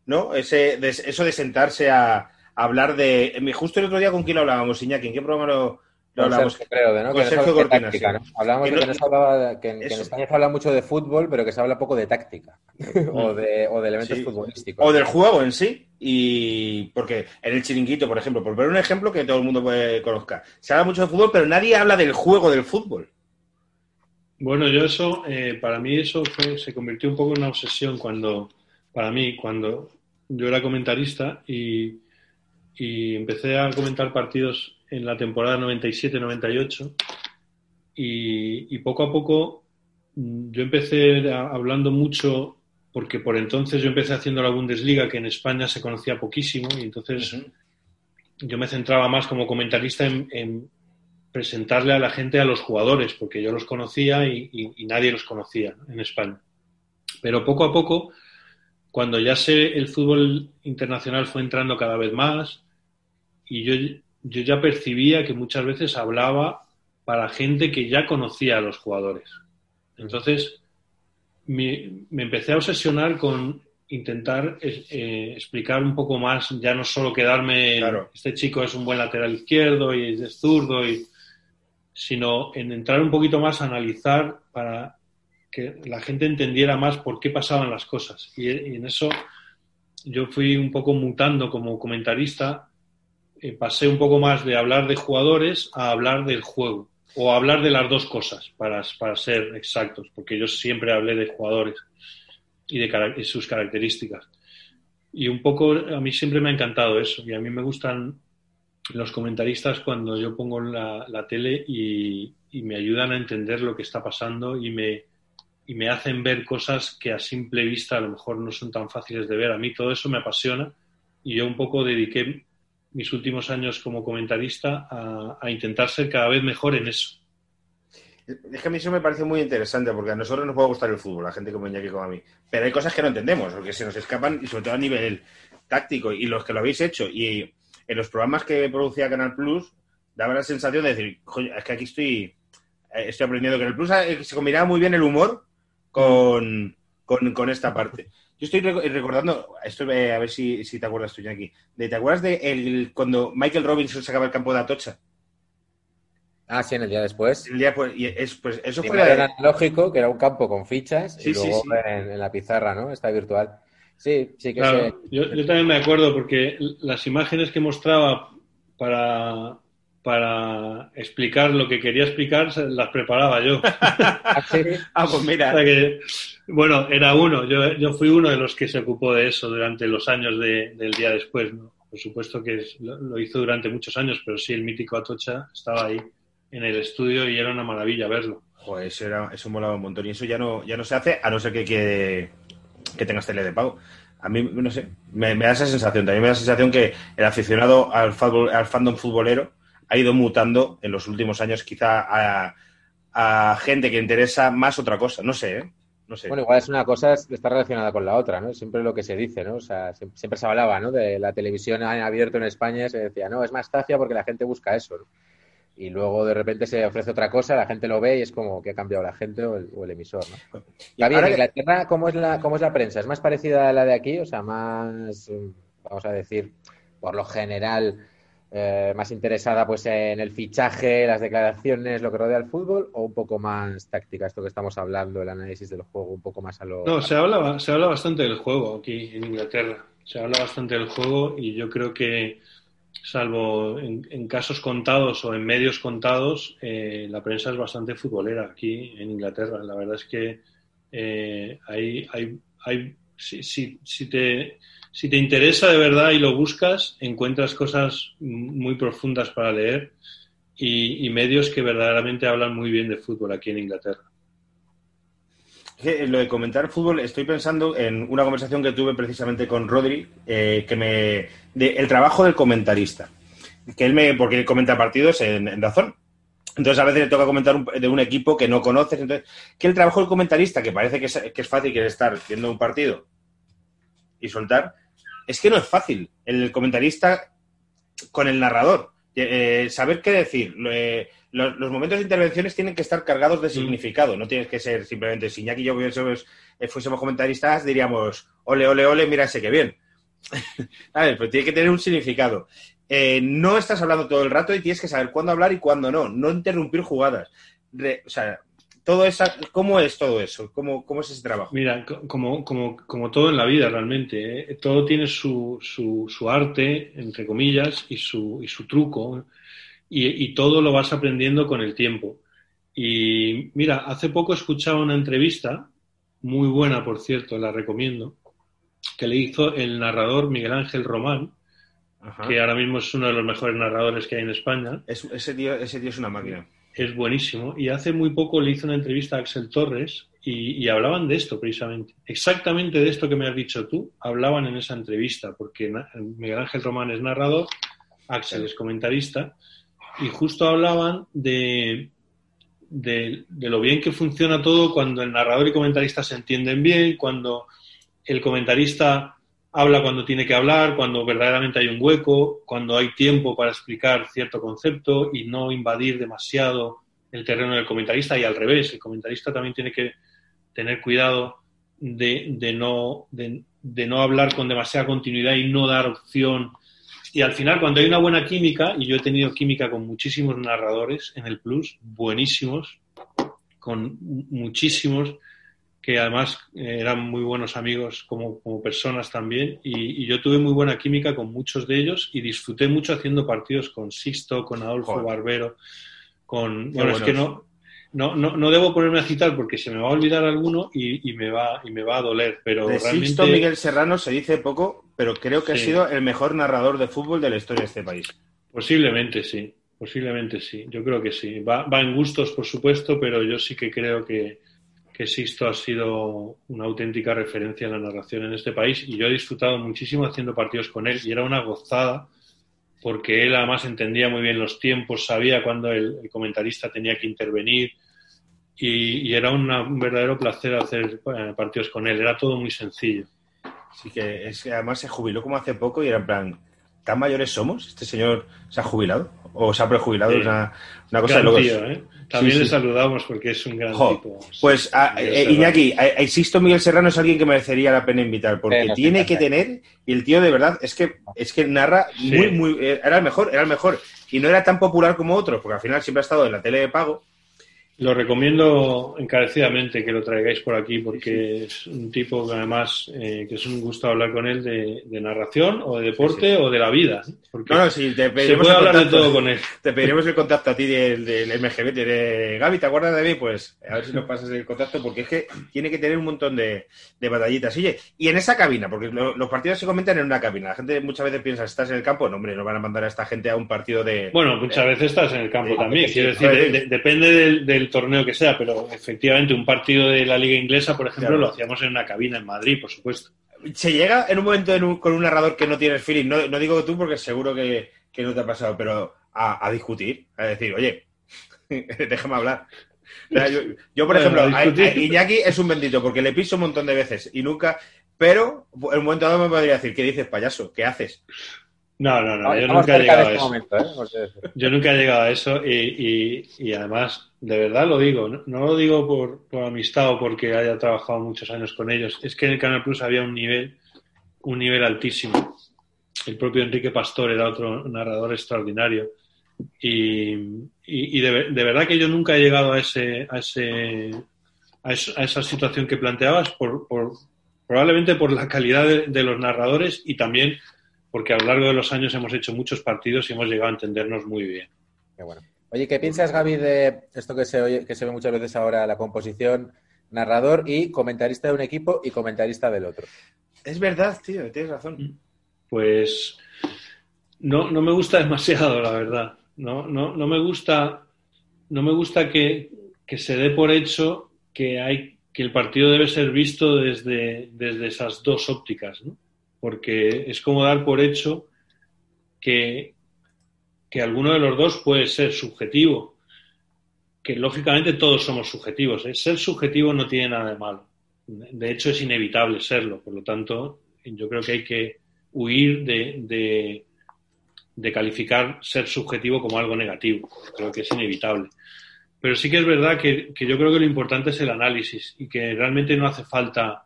¿No? Ese, eso de sentarse a, hablar de. Justo el otro día con quién hablábamos, Iñaki, ¿en qué programa lo, no hablamos, creo, ¿no? Con Sergio Cortina, Hablamos de que, se hablaba, que, en, España se habla mucho de fútbol, pero que se habla poco de táctica o, de, o, de, elementos futbolísticos. O del juego en sí. Y porque en el chiringuito, por ejemplo, por ver un ejemplo que todo el mundo puede conozca, se habla mucho de fútbol, pero nadie habla del juego del fútbol. Bueno, yo eso, eh, para mí eso fue, se convirtió un poco en una obsesión cuando, para mí, cuando yo era comentarista y, y empecé a comentar partidos en la temporada 97-98 y, poco a poco mm, yo empecé hablando mucho porque por entonces yo empecé haciendo la Bundesliga que en España se conocía poquísimo y entonces yo me centraba más como comentarista en, presentarle a la gente a los jugadores porque yo los conocía y, nadie los conocía en España. Pero poco a poco, cuando ya sé el fútbol internacional fue entrando cada vez más y yo yo ya percibía que muchas veces hablaba para gente que ya conocía a los jugadores. Entonces, me, empecé a obsesionar con intentar eh, explicar un poco más, ya no solo quedarme, este chico es un buen lateral izquierdo y es zurdo, y, sino en entrar un poquito más a analizar para que la gente entendiera más por qué pasaban las cosas. y en eso yo fui un poco mutando como comentarista eh, pasé un poco más de hablar de jugadores a hablar del juego, o hablar de las dos cosas, para, ser exactos, porque yo siempre hablé de jugadores y de, sus características. Y un poco, a mí siempre me ha encantado eso, y a mí me gustan los comentaristas cuando yo pongo la, la tele y, y, me ayudan a entender lo que está pasando y me, y me hacen ver cosas que a simple vista a lo mejor no son tan fáciles de ver. A mí todo eso me apasiona y yo un poco dediqué mis últimos años como comentarista a, intentar ser cada vez mejor en eso. Es que a mí eso me parece muy interesante porque a nosotros nos puede gustar el fútbol, a gente como Iñaki como a mí. Pero hay cosas que no entendemos, porque se nos escapan y sobre todo a nivel táctico. Y los que lo habéis hecho y en los programas que producía Canal Plus, daba la sensación de decir, es que aquí estoy, eh, estoy aprendiendo que en el Plus eh, se combinaba muy bien el humor con, con esta parte. Yo estoy recordando, esto eh, a ver si, te acuerdas tú, Jackie. De, ¿Te acuerdas de el, cuando Michael Robinson sacaba el campo de Atocha? Ah, sí, en el día después. El día después. Y es, pues, eso fue analógico, que era un campo con fichas, y luego En, la pizarra, ¿no? Está virtual. Sí, sí que claro, yo, yo, también me acuerdo porque las imágenes que mostraba para, para explicar lo que quería explicar, las preparaba yo. ah, pues mira. bueno, era uno. Yo, yo, fui uno de los que se ocupó de eso durante los años del día después. ¿no? Por supuesto que lo, hizo durante muchos años, pero sí, el mítico Atocha estaba ahí en el estudio y era una maravilla verlo. Joder, eso, era, eso molaba un montón. Y eso ya no, ya no se hace, a no ser que, que, que tengas tele de pago a mí, no sé, me, da esa sensación. También me da la sensación que el aficionado al, fútbol, al fandom futbolero ha ido mutando en los últimos años quizá a, gente que interesa más otra cosa. No sé, ¿eh? No sé. Bueno, igual es una cosa, está relacionada con la otra, ¿no? Siempre lo que se dice, ¿no? O sea, siempre, se hablaba, ¿no? De la televisión abierta en España, se decía, no, es más zafia porque la gente busca eso, ¿no? y luego de repente se ofrece otra cosa, la gente lo ve y es como que ha cambiado la gente o el, emisor. ¿no? Y bien, Inglaterra, ¿cómo es, la, ¿cómo es la prensa? ¿Es más parecida a la de aquí? O sea, más, vamos a decir, por lo general, eh, más interesada pues en el fichaje, las declaraciones, lo que rodea el fútbol, o un poco más táctica, esto que estamos hablando, el análisis del juego, un poco más a lo... No, se habla, se habla bastante del juego aquí en Inglaterra. Se habla bastante del juego y yo creo que salvo en, casos contados o en medios contados, eh, la prensa es bastante futbolera aquí en Inglaterra. La verdad es que eh, hay, hay, hay si, si, te, si te interesa de verdad y lo buscas, encuentras cosas muy profundas para leer y medios que verdaderamente hablan muy bien de fútbol aquí en Inglaterra lo de comentar fútbol, estoy pensando en una conversación que tuve precisamente con Rodri, eh, que me. De, el trabajo del comentarista. Que él me. Porque él comenta partidos en, Dazón. Entonces a veces le toca comentar de un equipo que no conoces. Entonces, que el trabajo del comentarista, que parece que es, que es fácil que estar viendo un partido y soltar, es que no es fácil. El comentarista con el narrador. Eh, saber qué decir. Eh, los, momentos de intervenciones tienen que estar cargados de mm. significado, no tienes que ser simplemente, si Iñaki y yo fuésemos, eh, fuésemos comentaristas, diríamos, ole, ole, ole, mira ese que bien. a ver, pero tiene que tener un significado. Eh, no estás hablando todo el rato y tienes que saber cuándo hablar y cuándo no, no interrumpir jugadas. o sea, todo esa, ¿cómo es todo eso? ¿Cómo, cómo es ese trabajo? Mira, como, como, como todo en la vida realmente, ¿eh? todo tiene su, su, su, arte, entre comillas, y su, y su truco y, todo lo vas aprendiendo con el tiempo. Y mira, hace poco escuchaba una entrevista, muy buena por cierto, la recomiendo, que le hizo el narrador Miguel Ángel Román, que ahora mismo es uno de los mejores narradores que hay en España. ese, tío, ese tío es una máquina. Es buenísimo. Y hace muy poco le hizo una entrevista a Axel Torres y, hablaban de esto precisamente. Exactamente de esto que me has dicho tú, hablaban en esa entrevista, porque Miguel Ángel Román es narrador, Axel es comentarista, y justo hablaban de, de, lo bien que funciona todo cuando el narrador y comentarista se entienden bien, cuando el comentarista habla cuando tiene que hablar, cuando verdaderamente hay un hueco, cuando hay tiempo para explicar cierto concepto y no invadir demasiado el terreno del comentarista. Y al revés, el comentarista también tiene que tener cuidado de, de no, de, no hablar con demasiada continuidad y no dar opción. Y al final, cuando hay una buena química, y yo he tenido química con muchísimos narradores en el Plus, buenísimos, con muchísimos, que además eh, eran muy buenos amigos como, como personas también, y, yo tuve muy buena química con muchos de ellos y disfruté mucho haciendo partidos con Sisto, con Adolfo Barbero, con... bueno, es que no, no, no, no, debo ponerme a citar porque se me va a olvidar alguno y, me, va, y me va a doler, pero de realmente... Miguel Serrano se dice poco, pero creo que ha sido el mexor narrador de fútbol de la historia de este país. Posiblemente sí, posiblemente sí, yo creo que sí. Va, va en gustos, por supuesto, pero yo sí que creo que, que Sisto ha sido una auténtica referencia en la narración en este país y yo he disfrutado muchísimo haciendo partidos con él y era una gozada porque él además entendía muy bien los tiempos, sabía cuándo el comentarista tenía que intervenir, y, era un verdadero placer hacer eh, partidos con él, era todo muy sencillo. Sí, que es que además se jubiló como hace poco y era en plan, ¿tan mayores somos? ¿Este señor se ha jubilado? ¿O se ha prejubilado? una, cosa de tío, ¿eh? También le saludamos porque es un gran tipo. Pues a, eh, Iñaki, a, Miguel Serrano es alguien que merecería la pena invitar porque tiene que tener, y el tío de verdad es que es que narra muy, muy, era el mejor, era el mejor. y no era tan popular como otros, porque al final siempre ha estado en la tele de pago lo recomiendo encarecidamente que lo traigáis por aquí porque es un tipo que además eh, que es un gusto hablar con él de, narración o de deporte o de la vida. Porque no, sí, te se puede hablar de todo con él. Te pediremos el contacto a ti del, del MGB, de Gaby, ¿te acuerdas de mí? Pues a ver si nos pasas el contacto porque es que tiene que tener un montón de, de batallitas. Oye, y en esa cabina, porque los partidos se comentan en una cabina. La gente muchas veces piensa, ¿estás en el campo? No, hombre, no van a mandar a esta gente a un partido de... Bueno, muchas veces estás en el campo también. Quiero decir, depende del torneo que sea, pero efectivamente un partido de la liga inglesa, por ejemplo, lo hacíamos en una cabina en Madrid, por supuesto. Se llega en un momento con un narrador que no tienes feeling, no, no digo tú porque seguro que, no te ha pasado, pero a, discutir, a decir, oye, déjame hablar. yo, por ejemplo, Iñaki es un bendito porque le piso un montón de veces y nunca, pero en un momento dado me podría decir, ¿qué dices, payaso? ¿Qué haces? No, no, no, yo nunca he llegado a eso. ¿eh? Yo nunca he llegado a eso y, además, de verdad lo digo, no, lo digo por, amistad o porque haya trabajado muchos años con ellos, es que en el Canal Plus había un nivel, un nivel altísimo. El propio Enrique Pastor era otro narrador extraordinario y, de, verdad que yo nunca he llegado a ese, a ese, a, esa situación que planteabas por, probablemente por la calidad de los narradores y también porque a lo largo de los años hemos hecho muchos partidos y hemos llegado a entendernos muy bien. Qué bueno. Oye, ¿qué piensas, Gaby, de esto que se, oye, que se ve muchas veces ahora, la composición narrador y comentarista de un equipo y comentarista del otro? Es verdad, tío, tienes razón. Pues no, no me gusta demasiado, la verdad. No, no, no me gusta, no me gusta que, que se dé por hecho que hay que el partido debe ser visto desde, desde esas dos ópticas, ¿no? Porque es como dar por hecho que, que alguno de los dos puede ser subjetivo, que lógicamente todos somos subjetivos. ¿eh? Ser subjetivo no tiene nada de malo. De hecho, es inevitable serlo. Por lo tanto, yo creo que hay que huir de, de, calificar ser subjetivo como algo negativo. Creo que es inevitable. Pero sí que es verdad que, que, yo creo que lo importante es el análisis y que realmente no hace falta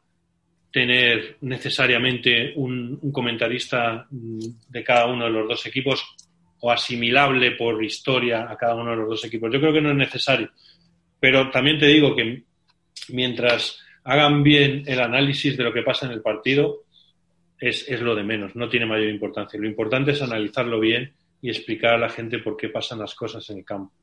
tener necesariamente un, comentarista mm, de cada uno de los dos equipos o asimilable por historia a cada uno de los dos equipos. Yo creo que no es necesario. Pero también te digo que mientras hagan bien el análisis de lo que pasa en el partido, es, es lo de menos, no tiene mayor importancia. Lo importante es analizarlo bien y explicar a la gente por qué pasan las cosas en el campo.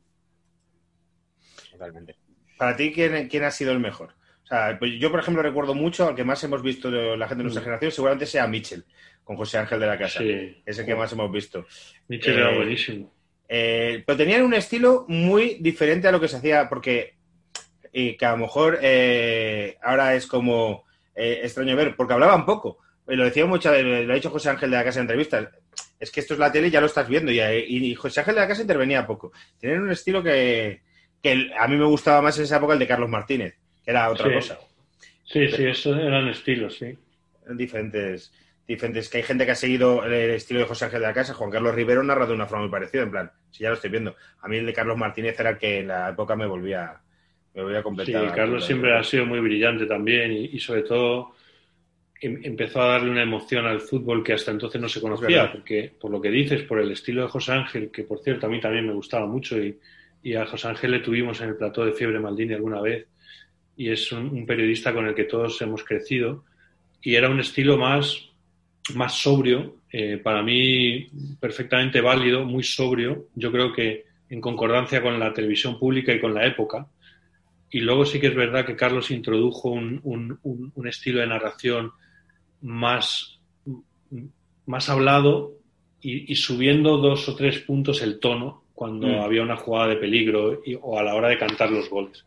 Totalmente. Para ti, ¿quién, quién ha sido el mejor? O sea, pues yo, por ejemplo, recuerdo mucho, al que más hemos visto de la gente de nuestra mm. generación, seguramente sea Mitchell, con José Ángel de la Casa. Sí. Es el que más hemos visto. Mitchell era eh, buenísimo. Eh, pero tenían un estilo muy diferente a lo que se hacía, porque y que a lo mejor eh, ahora es como extraño ver, porque hablaban poco. Lo decía mucho, lo ha dicho José Ángel de la Casa en entrevistas. Es que esto es la tele y ya lo estás viendo. Y, y José Ángel de la Casa intervenía poco. Tenían un estilo que, que a mí me gustaba más en esa época el de Carlos Martínez era otra cosa. Sí, sí, eso eran estilos, sí. Diferentes, diferentes. Que hay gente que ha seguido el estilo de José Ángel de la Casa. Juan Carlos Rivero narra de una forma muy parecida, en plan, si ya lo estoy viendo. A mí el de Carlos Martínez era el que en la época me volvía, me volvía a completar. Sí, Carlos siempre ha sido muy brillante también y, sobre todo em, empezó a darle una emoción al fútbol que hasta entonces no se conocía, porque por lo que dices, por el estilo de José Ángel, que por cierto a mí también me gustaba mucho y, y a José Ángel le tuvimos en el plató de Fiebre Maldini alguna vez y es un, periodista con el que todos hemos crecido y era un estilo más, más sobrio, eh, para mí perfectamente válido, muy sobrio, yo creo que en concordancia con la televisión pública y con la época. Y luego sí que es verdad que Carlos introdujo un, un, estilo de narración más, más hablado y, subiendo dos o tres puntos el tono cuando mm. había una jugada de peligro o a la hora de cantar los goles.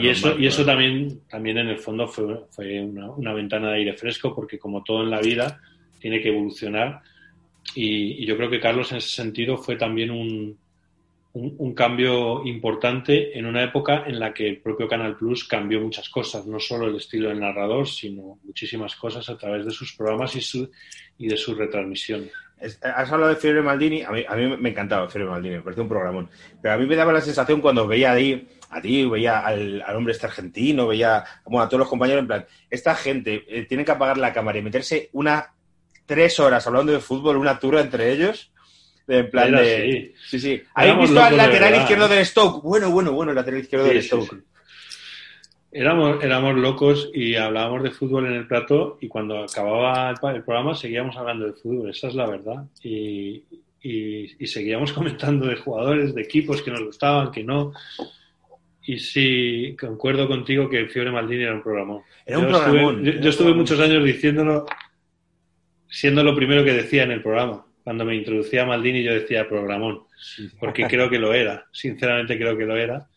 y eso, y eso también, también en el fondo fue, fue una, ventana de aire fresco porque como todo en la vida tiene que evolucionar y, yo creo que Carlos en ese sentido fue también un, un, cambio importante en una época en la que el propio Canal Plus cambió muchas cosas, no solo el estilo del narrador, sino muchísimas cosas a través de sus programas y, su, y de sus retransmisiones has hablado de Fiebre Maldini, a mí, a mí me encantaba Fiebre Maldini, me parecía un programón. Pero a mí me daba la sensación cuando veía a ti, a ti veía al, hombre este argentino, veía a todos los compañeros, en plan, esta gente eh, tiene que apagar la cámara y meterse una tres horas hablando de fútbol, una turra entre ellos. en plan de... Sí, sí. ¿Habéis visto al lateral izquierdo del Stoke? Bueno, bueno, bueno, el lateral izquierdo del Stoke. Éramos, éramos locos y hablábamos de fútbol en el plato y cuando acababa el, programa seguíamos hablando de fútbol, esa es la verdad. Y, y, seguíamos comentando de jugadores, de equipos que nos gustaban, que no. Y sí, concuerdo contigo que Fiore Maldini era un programón. Era un yo yo, estuve muchos años diciéndolo, siendo lo primero que decía en el programa. Cuando me introducía a Maldini yo decía programón, porque creo que lo era, sinceramente creo que lo era.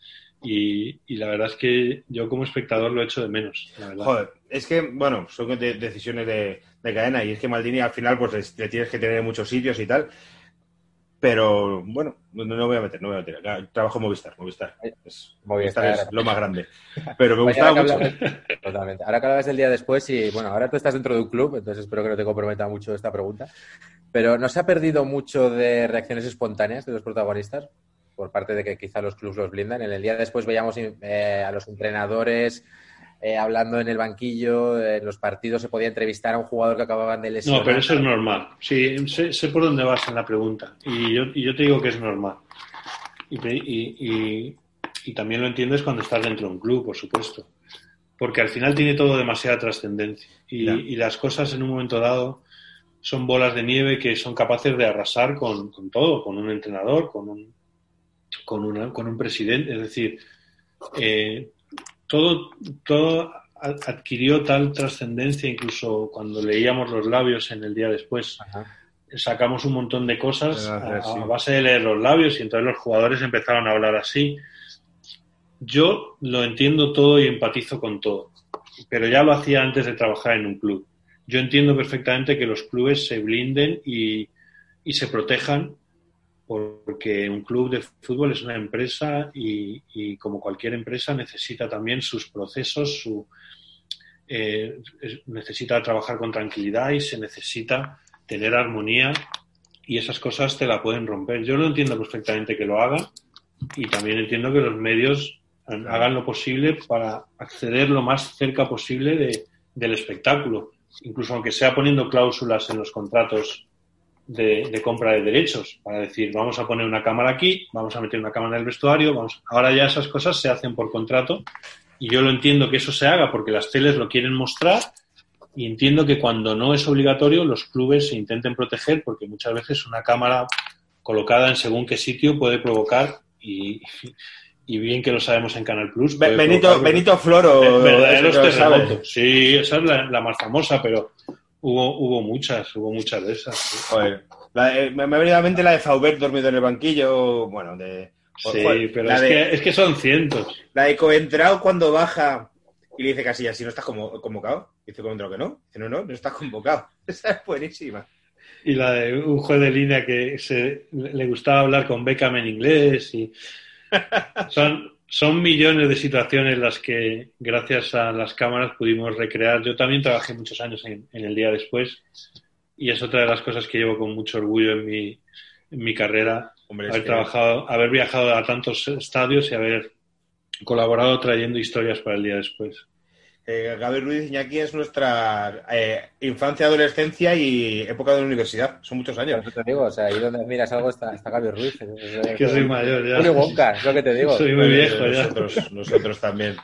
Y, la verdad es que yo como espectador lo echo de menos. Joder, es que, bueno, son decisiones de, cadena y es que Maldini al final pues le tienes que tener en muchos sitios y tal. Pero bueno, no, voy a meter, no voy a meter. Trabajo Movistar, Movistar. Es, Movistar, es lo más grande. Pero me gustaba mucho. totalmente. Ahora que hablabas del día después y bueno, ahora tú estás dentro de un club, entonces espero que no te comprometa mucho esta pregunta. Pero ¿no se ha perdido mucho de reacciones espontáneas de los protagonistas? Por parte de que quizá los clubes los blindan. En el día después veíamos eh, a los entrenadores eh, hablando en el banquillo, en los partidos se podía entrevistar a un jugador que acababan de lesionar. No, pero eso es normal. Sí, sé, por dónde vas en la pregunta y yo, y yo te digo que es normal. Y, y, también lo entiendes cuando estás dentro de un club, por supuesto. Porque al final tiene todo demasiada trascendencia y, las cosas en un momento dado son bolas de nieve que son capaces de arrasar con, con todo, con un entrenador, con un, con, una, con un presidente. Es decir, eh, todo, todo adquirió tal trascendencia, incluso cuando leíamos los labios en el día después. Sacamos un montón de cosas a, base de leer los labios y entonces los jugadores empezaron a hablar así. Yo lo entiendo todo y empatizo con todo, pero ya lo hacía antes de trabajar en un club. Yo entiendo perfectamente que los clubes se blinden y, y se protejan porque un club de fútbol es una empresa y, como cualquier empresa necesita también sus procesos, su, eh, necesita trabajar con tranquilidad y se necesita tener armonía y esas cosas te la pueden romper. Yo lo entiendo perfectamente que lo haga y también entiendo que los medios hagan lo posible para acceder lo más cerca posible del espectáculo, incluso aunque sea poniendo cláusulas en los contratos de, compra de derechos, para decir, vamos a poner una cámara aquí, vamos a meter una cámara en el vestuario, vamos... ahora ya esas cosas se hacen por contrato y yo lo entiendo que eso se haga porque las teles lo quieren mostrar y entiendo que cuando no es obligatorio los clubes se intenten proteger porque muchas veces una cámara colocada en según qué sitio puede provocar y, y bien que lo sabemos en Canal Plus. Benito, Benito Floro. Verdaderos Sí, esa es la, más famosa, pero Hubo, hubo muchas, hubo muchas de esas. Eh, me, ha venido a la mente la de Faubert dormido en el banquillo, bueno, de... Sí, pero es, que, es, que, son cientos. La de Coentrao cuando baja y le dice Casillas, si no estás convocado. Dice Coentrao que no. Dice, no, no, no estás convocado. Esa es buenísima. Y la de un juez de línea que se, le gustaba hablar con Beckham en inglés y... Son, son millones de situaciones las que, gracias a las cámaras, pudimos recrear. Yo también trabajé muchos años en, el día después y es otra de las cosas que llevo con mucho orgullo en mi, en mi carrera. haber trabajado, haber viajado a tantos estadios y haber colaborado trayendo historias para el día después. Eh, Gabriel Ruiz Iñaki es nuestra eh, infancia, adolescencia y época de la universidad. Son muchos años. te digo, o sea, ahí donde miras algo está, está Gabriel Ruiz. Es que soy mayor ya. Julio Wonka, es lo que te digo. Soy muy viejo ya. Nosotros, nosotros también.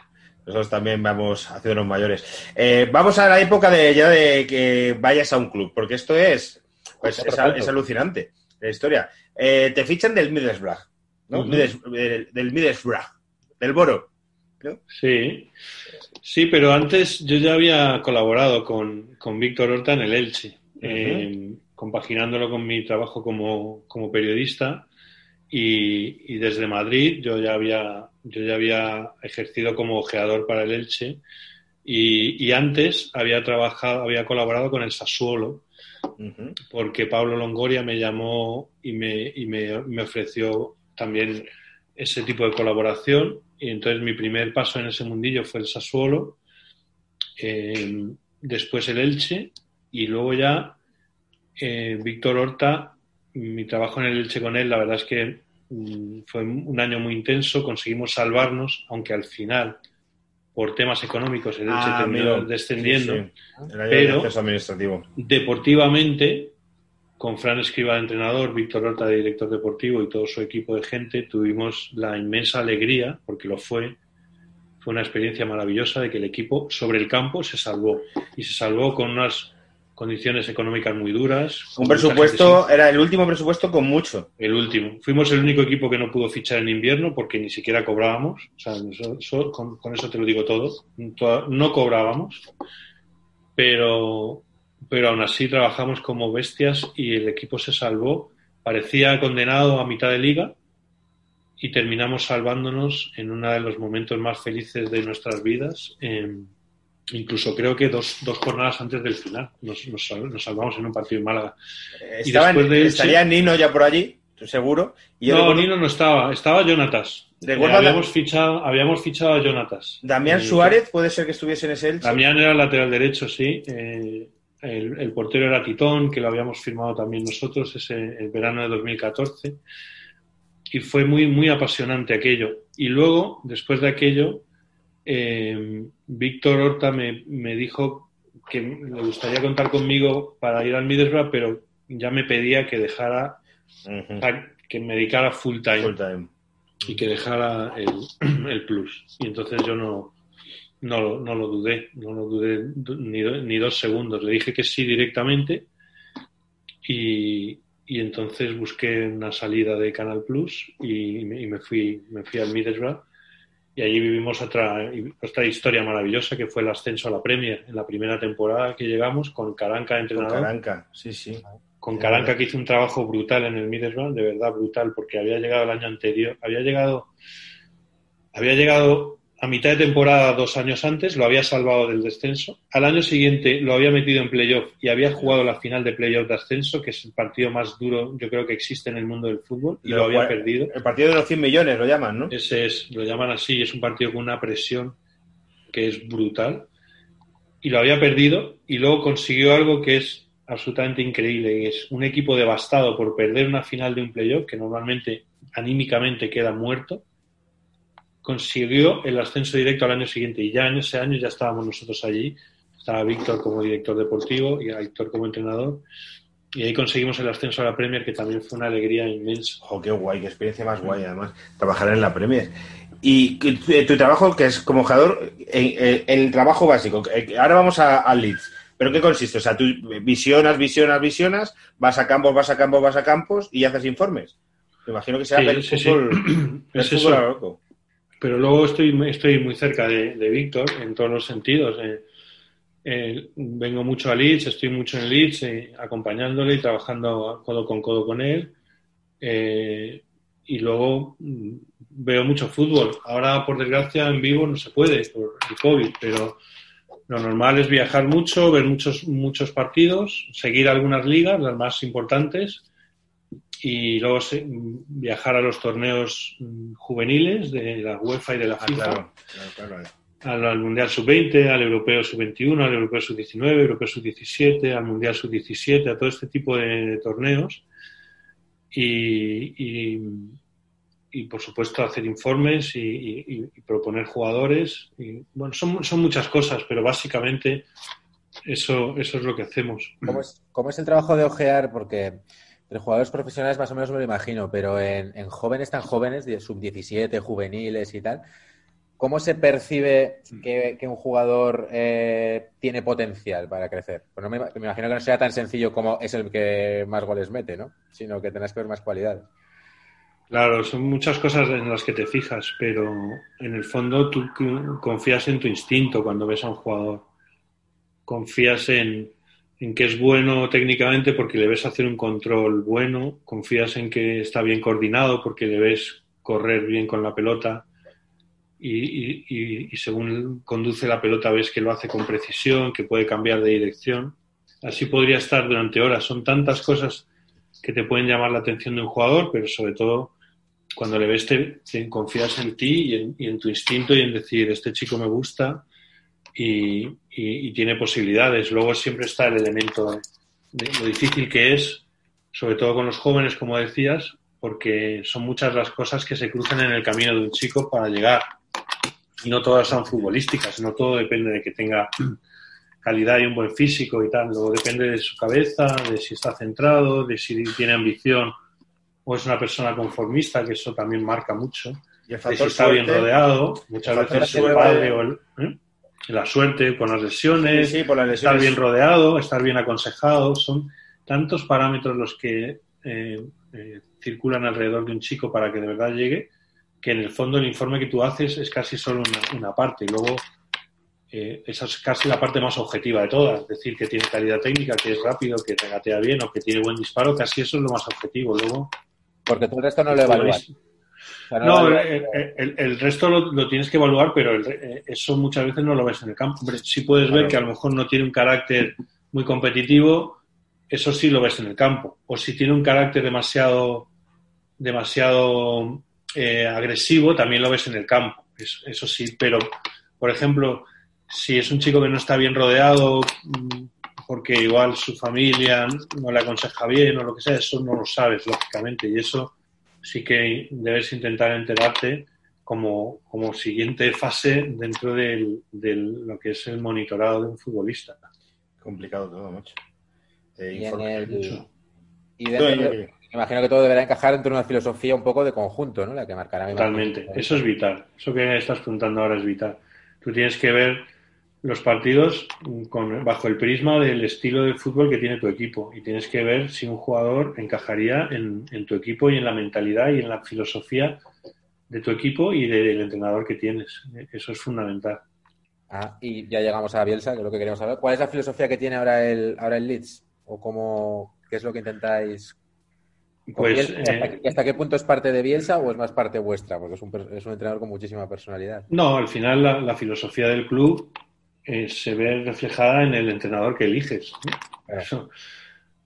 Nosotros también vamos haciéndonos mayores. Eh, vamos a la época de ya de que vayas a un club, porque esto es, pues, es, alucinante la historia. Eh, te fichan del Middlesbrough, ¿no? del, del Middlesbrough, del Boro. ¿no? Sí. Sí, pero antes yo ya había colaborado con, Víctor Horta en el Elche, eh, compaginándolo con mi trabajo como, periodista. Y, desde Madrid yo ya había yo ya había ejercido como ojeador para el Elche. Y, antes había trabajado había colaborado con el Sassuolo porque Pablo Longoria me llamó y me, y me, me ofreció también ese tipo de colaboración y entonces mi primer paso en ese mundillo fue el Sassuolo, eh, después el Elche y luego ya eh, Víctor Horta, mi trabajo en el Elche con él, la verdad es que mm, fue un año muy intenso, conseguimos salvarnos, aunque al final, por temas económicos, el Elche ah, terminó descendiendo, pero administrativo. deportivamente con Fran Escriba de entrenador, Víctor Horta de director deportivo y todo su equipo de gente, tuvimos la inmensa alegría, porque lo fue, fue una experiencia maravillosa de que el equipo sobre el campo se salvó. Y se salvó con unas condiciones económicas muy duras. Un presupuesto, era el último presupuesto con mucho. El último. Fuimos el único equipo que no pudo fichar en invierno porque ni siquiera cobrábamos. O sea, con, con, eso te lo digo todo. No cobrábamos. Pero, pero aún así trabajamos como bestias y el equipo se salvó. Parecía condenado a mitad de liga y terminamos salvándonos en uno de los momentos más felices de nuestras vidas. incluso creo que dos, dos jornadas antes del final nos, nos, salvamos en un partido en Málaga. ¿Estaría Nino ya por allí? Seguro. no, Nino no estaba, estaba Jonatas. Eh, habíamos, fichado, habíamos fichado a Jonatas. Damián eh, Suárez puede ser que estuviese en ese Damián era lateral derecho, sí. Eh, el, portero era Titón, que lo habíamos firmado también nosotros ese el verano de 2014. Y fue muy, muy apasionante aquello. Y luego, después de aquello, eh, Víctor Horta me, dijo que le gustaría contar conmigo para ir al Middlesbrough, pero ya me pedía que dejara, que me dedicara full time, y que dejara el, el, plus. Y entonces yo no, no, no lo dudé, no lo dudé ni, ni, dos segundos. Le dije que sí directamente y, y, entonces busqué una salida de Canal Plus y, me, fui, me fui al Middlesbrough y allí vivimos otra, otra historia maravillosa que fue el ascenso a la Premier en la primera temporada que llegamos con Caranca entrenador. Con Caranca, sí, sí. Con Caranca que hizo un trabajo brutal en el Middlesbrough, de verdad brutal, porque había llegado el año anterior, había llegado, había llegado a mitad de temporada dos años antes, lo había salvado del descenso. Al año siguiente lo había metido en playoff y había jugado la final de playoff de ascenso, que es el partido más duro, yo creo que existe en el mundo del fútbol, y lo, había perdido. El partido de los 100 millones lo llaman, ¿no? Ese es, lo llaman así, es un partido con una presión que es brutal. Y lo había perdido y luego consiguió algo que es absolutamente increíble, es un equipo devastado por perder una final de un playoff, que normalmente anímicamente queda muerto consiguió el ascenso directo al año siguiente y ya en ese año ya estábamos nosotros allí. Estaba Víctor como director deportivo y Víctor como entrenador. Y ahí conseguimos el ascenso a la Premier, que también fue una alegría inmensa. ¡Oh, qué guay! ¡Qué experiencia más guay, además! Trabajar en la Premier. Y tu, trabajo, que es como jugador, en, el trabajo básico. Eh, ahora vamos al Leeds. ¿Pero qué consiste? O sea, tú visionas, visionas, visionas, vas a campos, vas a campos, vas a campos y haces informes. Me imagino que sea el fútbol, es eso pero luego estoy, estoy muy cerca de, Víctor en todos los sentidos. Eh, eh, vengo mucho a Leeds, estoy mucho en Leeds, eh, acompañándole y trabajando codo con codo con él. y luego mm, veo mucho fútbol. Ahora, por desgracia, en vivo no se puede por el COVID, pero lo normal es viajar mucho, ver muchos, muchos partidos, seguir algunas ligas, las más importantes, y luego viajar a los torneos mm, juveniles de la UEFA y de la FIFA. Al, Mundial Sub-20, al Europeo Sub-21, al Europeo Sub-19, Europeo Sub-17, al Mundial Sub-17, a todo este tipo de, torneos. Y, y, por supuesto, hacer informes y, proponer jugadores. Y, bueno, son, son muchas cosas, pero básicamente eso, eso es lo que hacemos. ¿Cómo es, cómo es el trabajo de ojear? Porque de jugadores profesionales más o menos me lo imagino, pero en, jóvenes tan jóvenes, sub-17, juveniles y tal, ¿cómo se percibe que, un jugador eh, tiene potencial para crecer? Pues me, imagino que no sea tan sencillo como es el que más goles mete, ¿no? Sino que tenés que ver más cualidades. Claro, son muchas cosas en las que te fijas, pero en el fondo tú confías en tu instinto cuando ves a un jugador. Confías en, en que es bueno técnicamente porque le ves hacer un control bueno, confías en que está bien coordinado porque le ves correr bien con la pelota y, según conduce la pelota ves que lo hace con precisión, que puede cambiar de dirección. Así podría estar durante horas. Son tantas cosas que te pueden llamar la atención de un jugador, pero sobre todo cuando le ves te, confías en ti y en, y en tu instinto y en decir, este chico me gusta, y, tiene posibilidades. Luego siempre está el elemento de, lo difícil que es, sobre todo con los jóvenes, como decías, porque son muchas las cosas que se cruzan en el camino de un chico para llegar. Y no todas son futbolísticas, no todo depende de que tenga calidad y un buen físico y tal. Luego depende de su cabeza, de si está centrado, de si tiene ambición o es una persona conformista, que eso también marca mucho. Y de si está bien rodeado, muchas veces el padre o el, ¿eh? La suerte con las lesiones, estar bien rodeado, estar bien aconsejado, son tantos parámetros los que eh, eh, circulan alrededor de un chico para que de verdad llegue, que en el fondo el informe que tú haces es casi solo una, parte. Y luego eh, esa es casi la parte más objetiva de todas, es decir, que tiene calidad técnica, que es rápido, que regatea bien o que tiene buen disparo, casi eso es lo más objetivo. Luego, Porque todo esto no lo No, el, resto lo, tienes que evaluar, pero eso muchas veces no lo ves en el campo. Hombre, sí puedes ver que a lo mejor no tiene un carácter muy competitivo, eso sí lo ves en el campo. O si tiene un carácter demasiado, demasiado eh, agresivo, también lo ves en el campo. Eso, sí, pero, por ejemplo, si es un chico que no está bien rodeado, mm, porque igual su familia no le aconseja bien o lo que sea, eso no lo sabes, lógicamente. Y eso sí que debes intentar enterarte como, como siguiente fase dentro de lo que es el monitorado de un futbolista. Complicado todo, mucho. y, imagino que todo deberá encajar dentro de una filosofía un poco de conjunto, ¿no? La que marcará. Totalmente. Eso es vital. Eso que estás preguntando ahora es vital. Tú tienes que ver los partidos con, bajo el prisma del estilo de fútbol que tiene tu equipo y tienes que ver si un jugador encajaría en, tu equipo y en la mentalidad y en la filosofía de tu equipo y del entrenador que tienes. Eso es fundamental. Ah, y ya llegamos a Bielsa, que es lo que queremos saber. ¿Cuál es la filosofía que tiene ahora el, ahora el Leeds? ¿O cómo, qué es lo que intentáis pues, eh, ¿hasta, qué punto es parte de Bielsa o es más parte vuestra? Porque es un, es un entrenador con muchísima personalidad. No, al final la filosofía del club eh, se ve reflejada en el entrenador que eliges.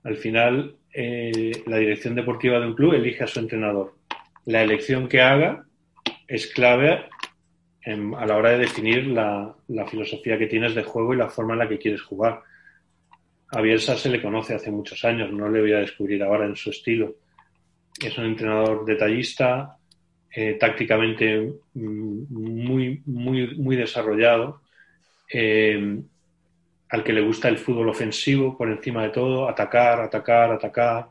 al final, eh, la dirección deportiva de un club elige a su entrenador. La elección que haga es clave a la hora de definir la, filosofía que tienes de juego y la forma en la que quieres jugar. A Bielsa se le conoce hace muchos años, no le voy a descubrir ahora en su estilo. Es un entrenador detallista, eh, tácticamente mm, muy, muy, muy desarrollado eh, al que le gusta el fútbol ofensivo por encima de todo, atacar, atacar, atacar,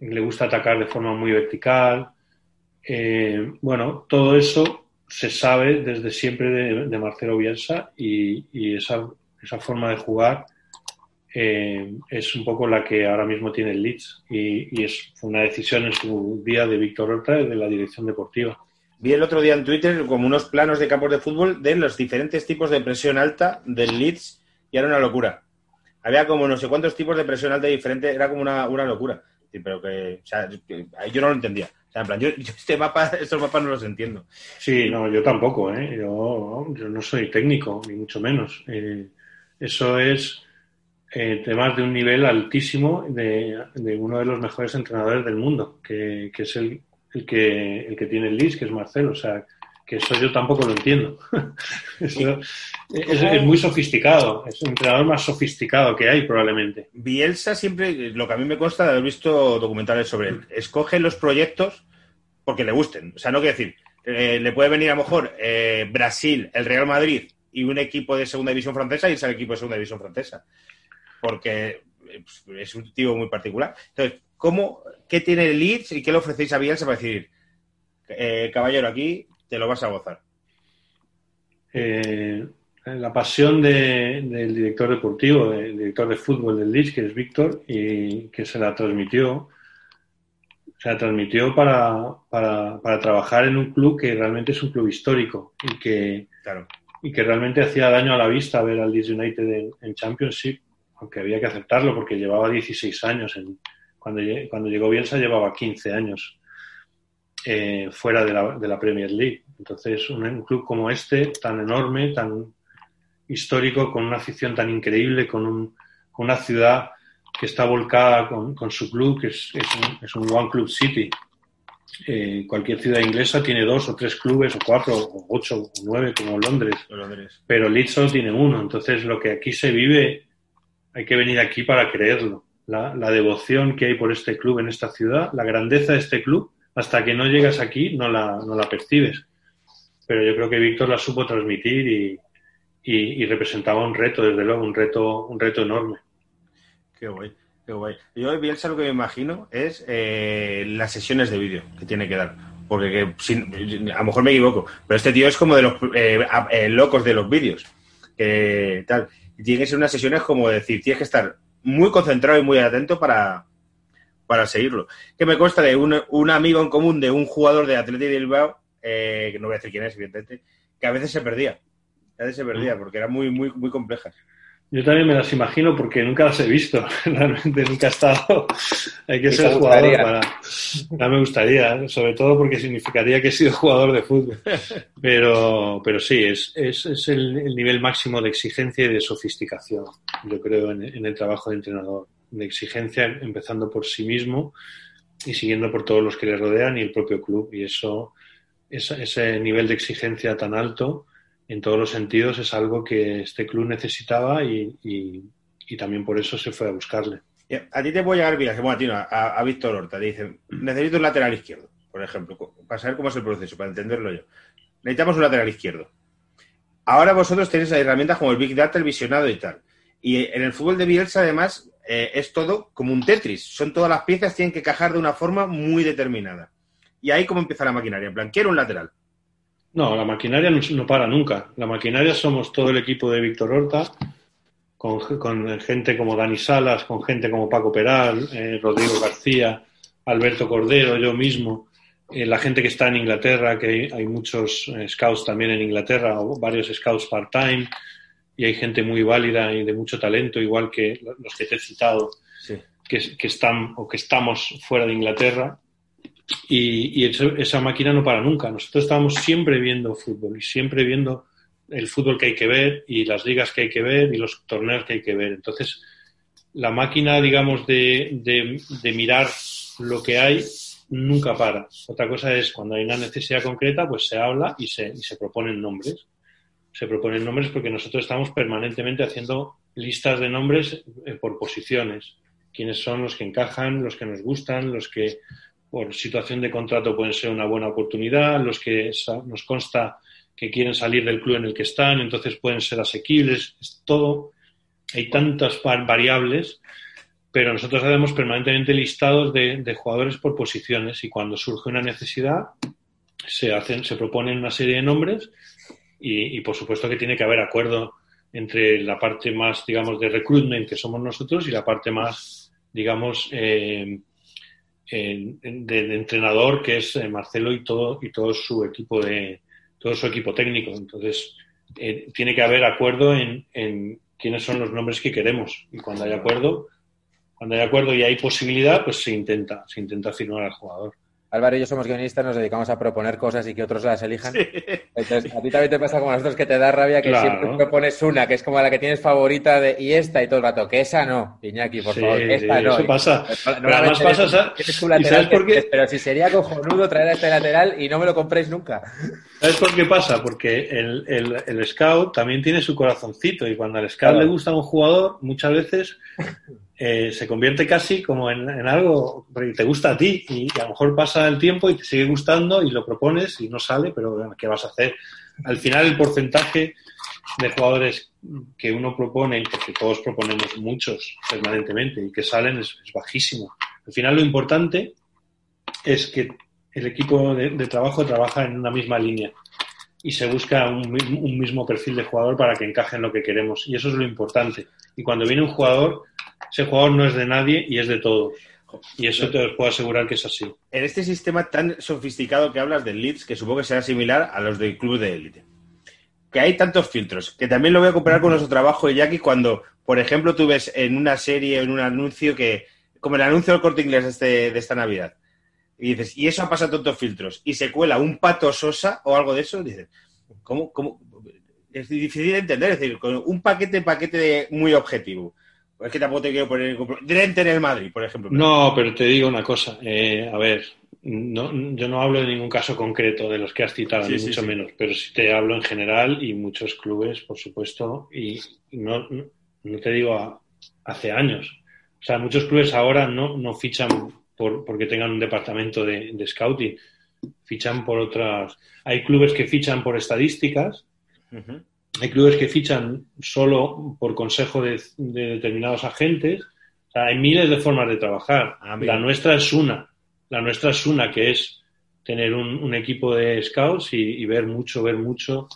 le gusta atacar de forma muy vertical. Eh, bueno, todo eso se sabe desde siempre de, Marcelo Bielsa y, esa, forma de jugar eh, es un poco la que ahora mismo tiene el Leeds y, es una decisión en su día de Víctor Horta de la dirección deportiva. Vi el otro día en Twitter como unos planos de campos de fútbol de los diferentes tipos de presión alta del Leeds y era una locura. Había como no sé cuántos tipos de presión alta diferentes, era como una, locura. Pero que, o sea, yo no lo entendía. O sea, en plan, yo, este mapa, estos mapas no los entiendo. Sí, no, yo tampoco, ¿eh? Yo, no soy técnico, ni mucho menos. Eh, eso es eh, temas de un nivel altísimo de, uno de los mejores entrenadores del mundo, que, que es el, el que, el que tiene el Leeds, que es Marcelo. O sea, que eso yo tampoco lo entiendo. es, muy sofisticado, es el entrenador más sofisticado que hay probablemente. Bielsa siempre, lo que a mí me consta de haber visto documentales sobre él, escoge los proyectos porque le gusten. O sea, no quiero decir, eh, le puede venir a lo mejor eh, Brasil, el Real Madrid y un equipo de segunda división francesa y irse al equipo de segunda división francesa. Porque eh, es un tío muy particular. Entonces, ¿cómo, ¿qué tiene el Leeds y qué le ofrecéis a Bielsa para decir, eh, caballero, aquí te lo vas a gozar? Eh, la pasión del director deportivo, del director de fútbol del Leeds, que es Víctor, y que se la transmitió, se la transmitió para, trabajar en un club que realmente es un club histórico y que, y que realmente hacía daño a la vista ver al Leeds United en, en Championship, aunque había que aceptarlo porque llevaba 16 años en, cuando, cuando llegó Bielsa llevaba 15 años eh, fuera de la, de la, Premier League. Entonces, un, club como este, tan enorme, tan histórico, con una afición tan increíble, con, una ciudad que está volcada con, su club, que es, es, un, One Club City. Eh, cualquier ciudad inglesa tiene dos o tres clubes, o cuatro, o ocho, o nueve, como Londres. Londres. Pero Leeds solo tiene uno. Entonces, lo que aquí se vive, hay que venir aquí para creerlo la, devoción que hay por este club en esta ciudad, la grandeza de este club, hasta que no llegas aquí no la, no la percibes. Pero yo creo que Víctor la supo transmitir y, y, representaba un reto, desde luego, un reto, un reto enorme. Qué guay, qué guay. Yo Bielsa lo que me imagino es eh, las sesiones de vídeo que tiene que dar. Porque a lo mejor me equivoco, pero este tío es como de los eh, eh, locos de los vídeos. Que tal. Tiene que ser unas sesiones como decir, tienes que estar muy concentrado y muy atento para, para seguirlo. Que me consta de un, un amigo en común de un jugador de Atlético de Bilbao, que no voy a decir quién es, evidentemente, que a veces se perdía a se perdía porque era muy, muy, muy complejas. Yo también me las imagino porque nunca las he visto, realmente nunca he estado. Hay que ser jugador para. No me gustaría, sobre todo porque significaría que he sido jugador de fútbol. Pero, pero sí, es, es, es el, nivel máximo de exigencia y de sofisticación, yo creo, en, en, el trabajo de entrenador. De exigencia empezando por sí mismo y siguiendo por todos los que le rodean y el propio club. Y eso, ese nivel de exigencia tan alto en todos los sentidos es algo que este club necesitaba y, también por eso se fue a buscarle. A ti te puede llegar bueno, a ti no, a, Víctor Horta, te dicen, necesito un lateral izquierdo, por ejemplo, para saber cómo es el proceso, para entenderlo yo. Necesitamos un lateral izquierdo. Ahora vosotros tenéis herramientas como el Big Data, el visionado y tal. Y en el fútbol de Bielsa, además, eh, es todo como un Tetris. Son todas las piezas, tienen que cajar de una forma muy determinada. Y ahí cómo empieza la maquinaria. En plan, quiero un lateral. No, la maquinaria no, para nunca. La maquinaria somos todo el equipo de Víctor Horta, con, gente como Dani Salas, con gente como Paco Peral, eh, Rodrigo García, Alberto Cordero, yo mismo, eh, la gente que está en Inglaterra, que hay, muchos eh, scouts también en Inglaterra, varios scouts part-time, y hay gente muy válida y de mucho talento, igual que los que te he citado, que, que están o que estamos fuera de Inglaterra y, esa máquina no para nunca. Nosotros estamos siempre viendo fútbol y siempre viendo el fútbol que hay que ver y las ligas que hay que ver y los torneos que hay que ver. Entonces, la máquina, digamos, de, de, mirar lo que hay nunca para. Otra cosa es cuando hay una necesidad concreta, pues se habla y se, y se proponen nombres. Se proponen nombres porque nosotros estamos permanentemente haciendo listas de nombres eh, por posiciones. Quiénes son los que encajan, los que nos gustan, los que por situación de contrato pueden ser una buena oportunidad, los que nos consta que quieren salir del club en el que están, entonces pueden ser asequibles, es todo, hay tantas variables, pero nosotros hacemos permanentemente listados de, jugadores por posiciones y cuando surge una necesidad se hacen, se proponen una serie de nombres y, por supuesto que tiene que haber acuerdo entre la parte más, digamos, de recruitment que somos nosotros y la parte más, digamos, eh, de, entrenador que es eh, Marcelo y todo y todo su equipo de todo su equipo técnico. Entonces eh, tiene que haber acuerdo en, en, quiénes son los nombres que queremos. Y cuando hay acuerdo cuando hay acuerdo y hay posibilidad pues se intenta se intenta firmar al jugador Álvaro y yo somos guionistas, nos dedicamos a proponer cosas y que otros las elijan. Entonces, a ti también te pasa como a nosotros que te da rabia que siempre propones una, que es como la que tienes favorita de y esta y todo el rato, que esa no, Iñaki, por favor, esta no. Eso pasa. pero además pasa, Pero si sería cojonudo traer a este lateral y no me lo compréis nunca. ¿Sabes por qué pasa? Porque el, el, el scout también tiene su corazoncito y cuando al scout le gusta a un jugador, muchas veces eh, se convierte casi como en, algo que te gusta a ti y, a lo mejor pasa el tiempo y te sigue gustando y lo propones y no sale, pero ¿qué vas a hacer? Al final el porcentaje de jugadores que uno propone, porque todos proponemos muchos permanentemente y que salen es, bajísimo. Al final lo importante es que el equipo de, trabajo trabaja en una misma línea y se busca un, un, mismo perfil de jugador para que encaje en lo que queremos. Y eso es lo importante. Y cuando viene un jugador, ese jugador no es de nadie y es de todos. Y eso te puedo asegurar que es así. En este sistema tan sofisticado que hablas del Leeds, que supongo que será similar a los del club de élite, que hay tantos filtros, que también lo voy a comparar con nuestro trabajo de Jackie cuando, por ejemplo, tú ves en una serie, en un anuncio que, como el anuncio del corte inglés de, esta Navidad, y dices, y eso ha pasado tantos filtros, y se cuela un pato sosa o algo de eso, dices, ¿cómo? cómo? Es difícil de entender, es decir, con un paquete, paquete muy objetivo es que tampoco te quiero poner en Madrid, por ejemplo. No, pero te digo una cosa. Eh, a ver, no, yo no hablo de ningún caso concreto de los que has citado, ni mucho menos, pero sí te hablo en general y muchos clubes, por supuesto, y no, no te digo hace años. O sea, muchos clubes ahora no, no fichan por, porque tengan un departamento de, scouting, fichan por otras. Hay clubes que fichan por estadísticas hay clubes que fichan solo por consejo de, determinados agentes. hay miles de formas de trabajar. Ah, la nuestra es una. La nuestra es una, que es tener un, equipo de scouts y, ver mucho, ver mucho.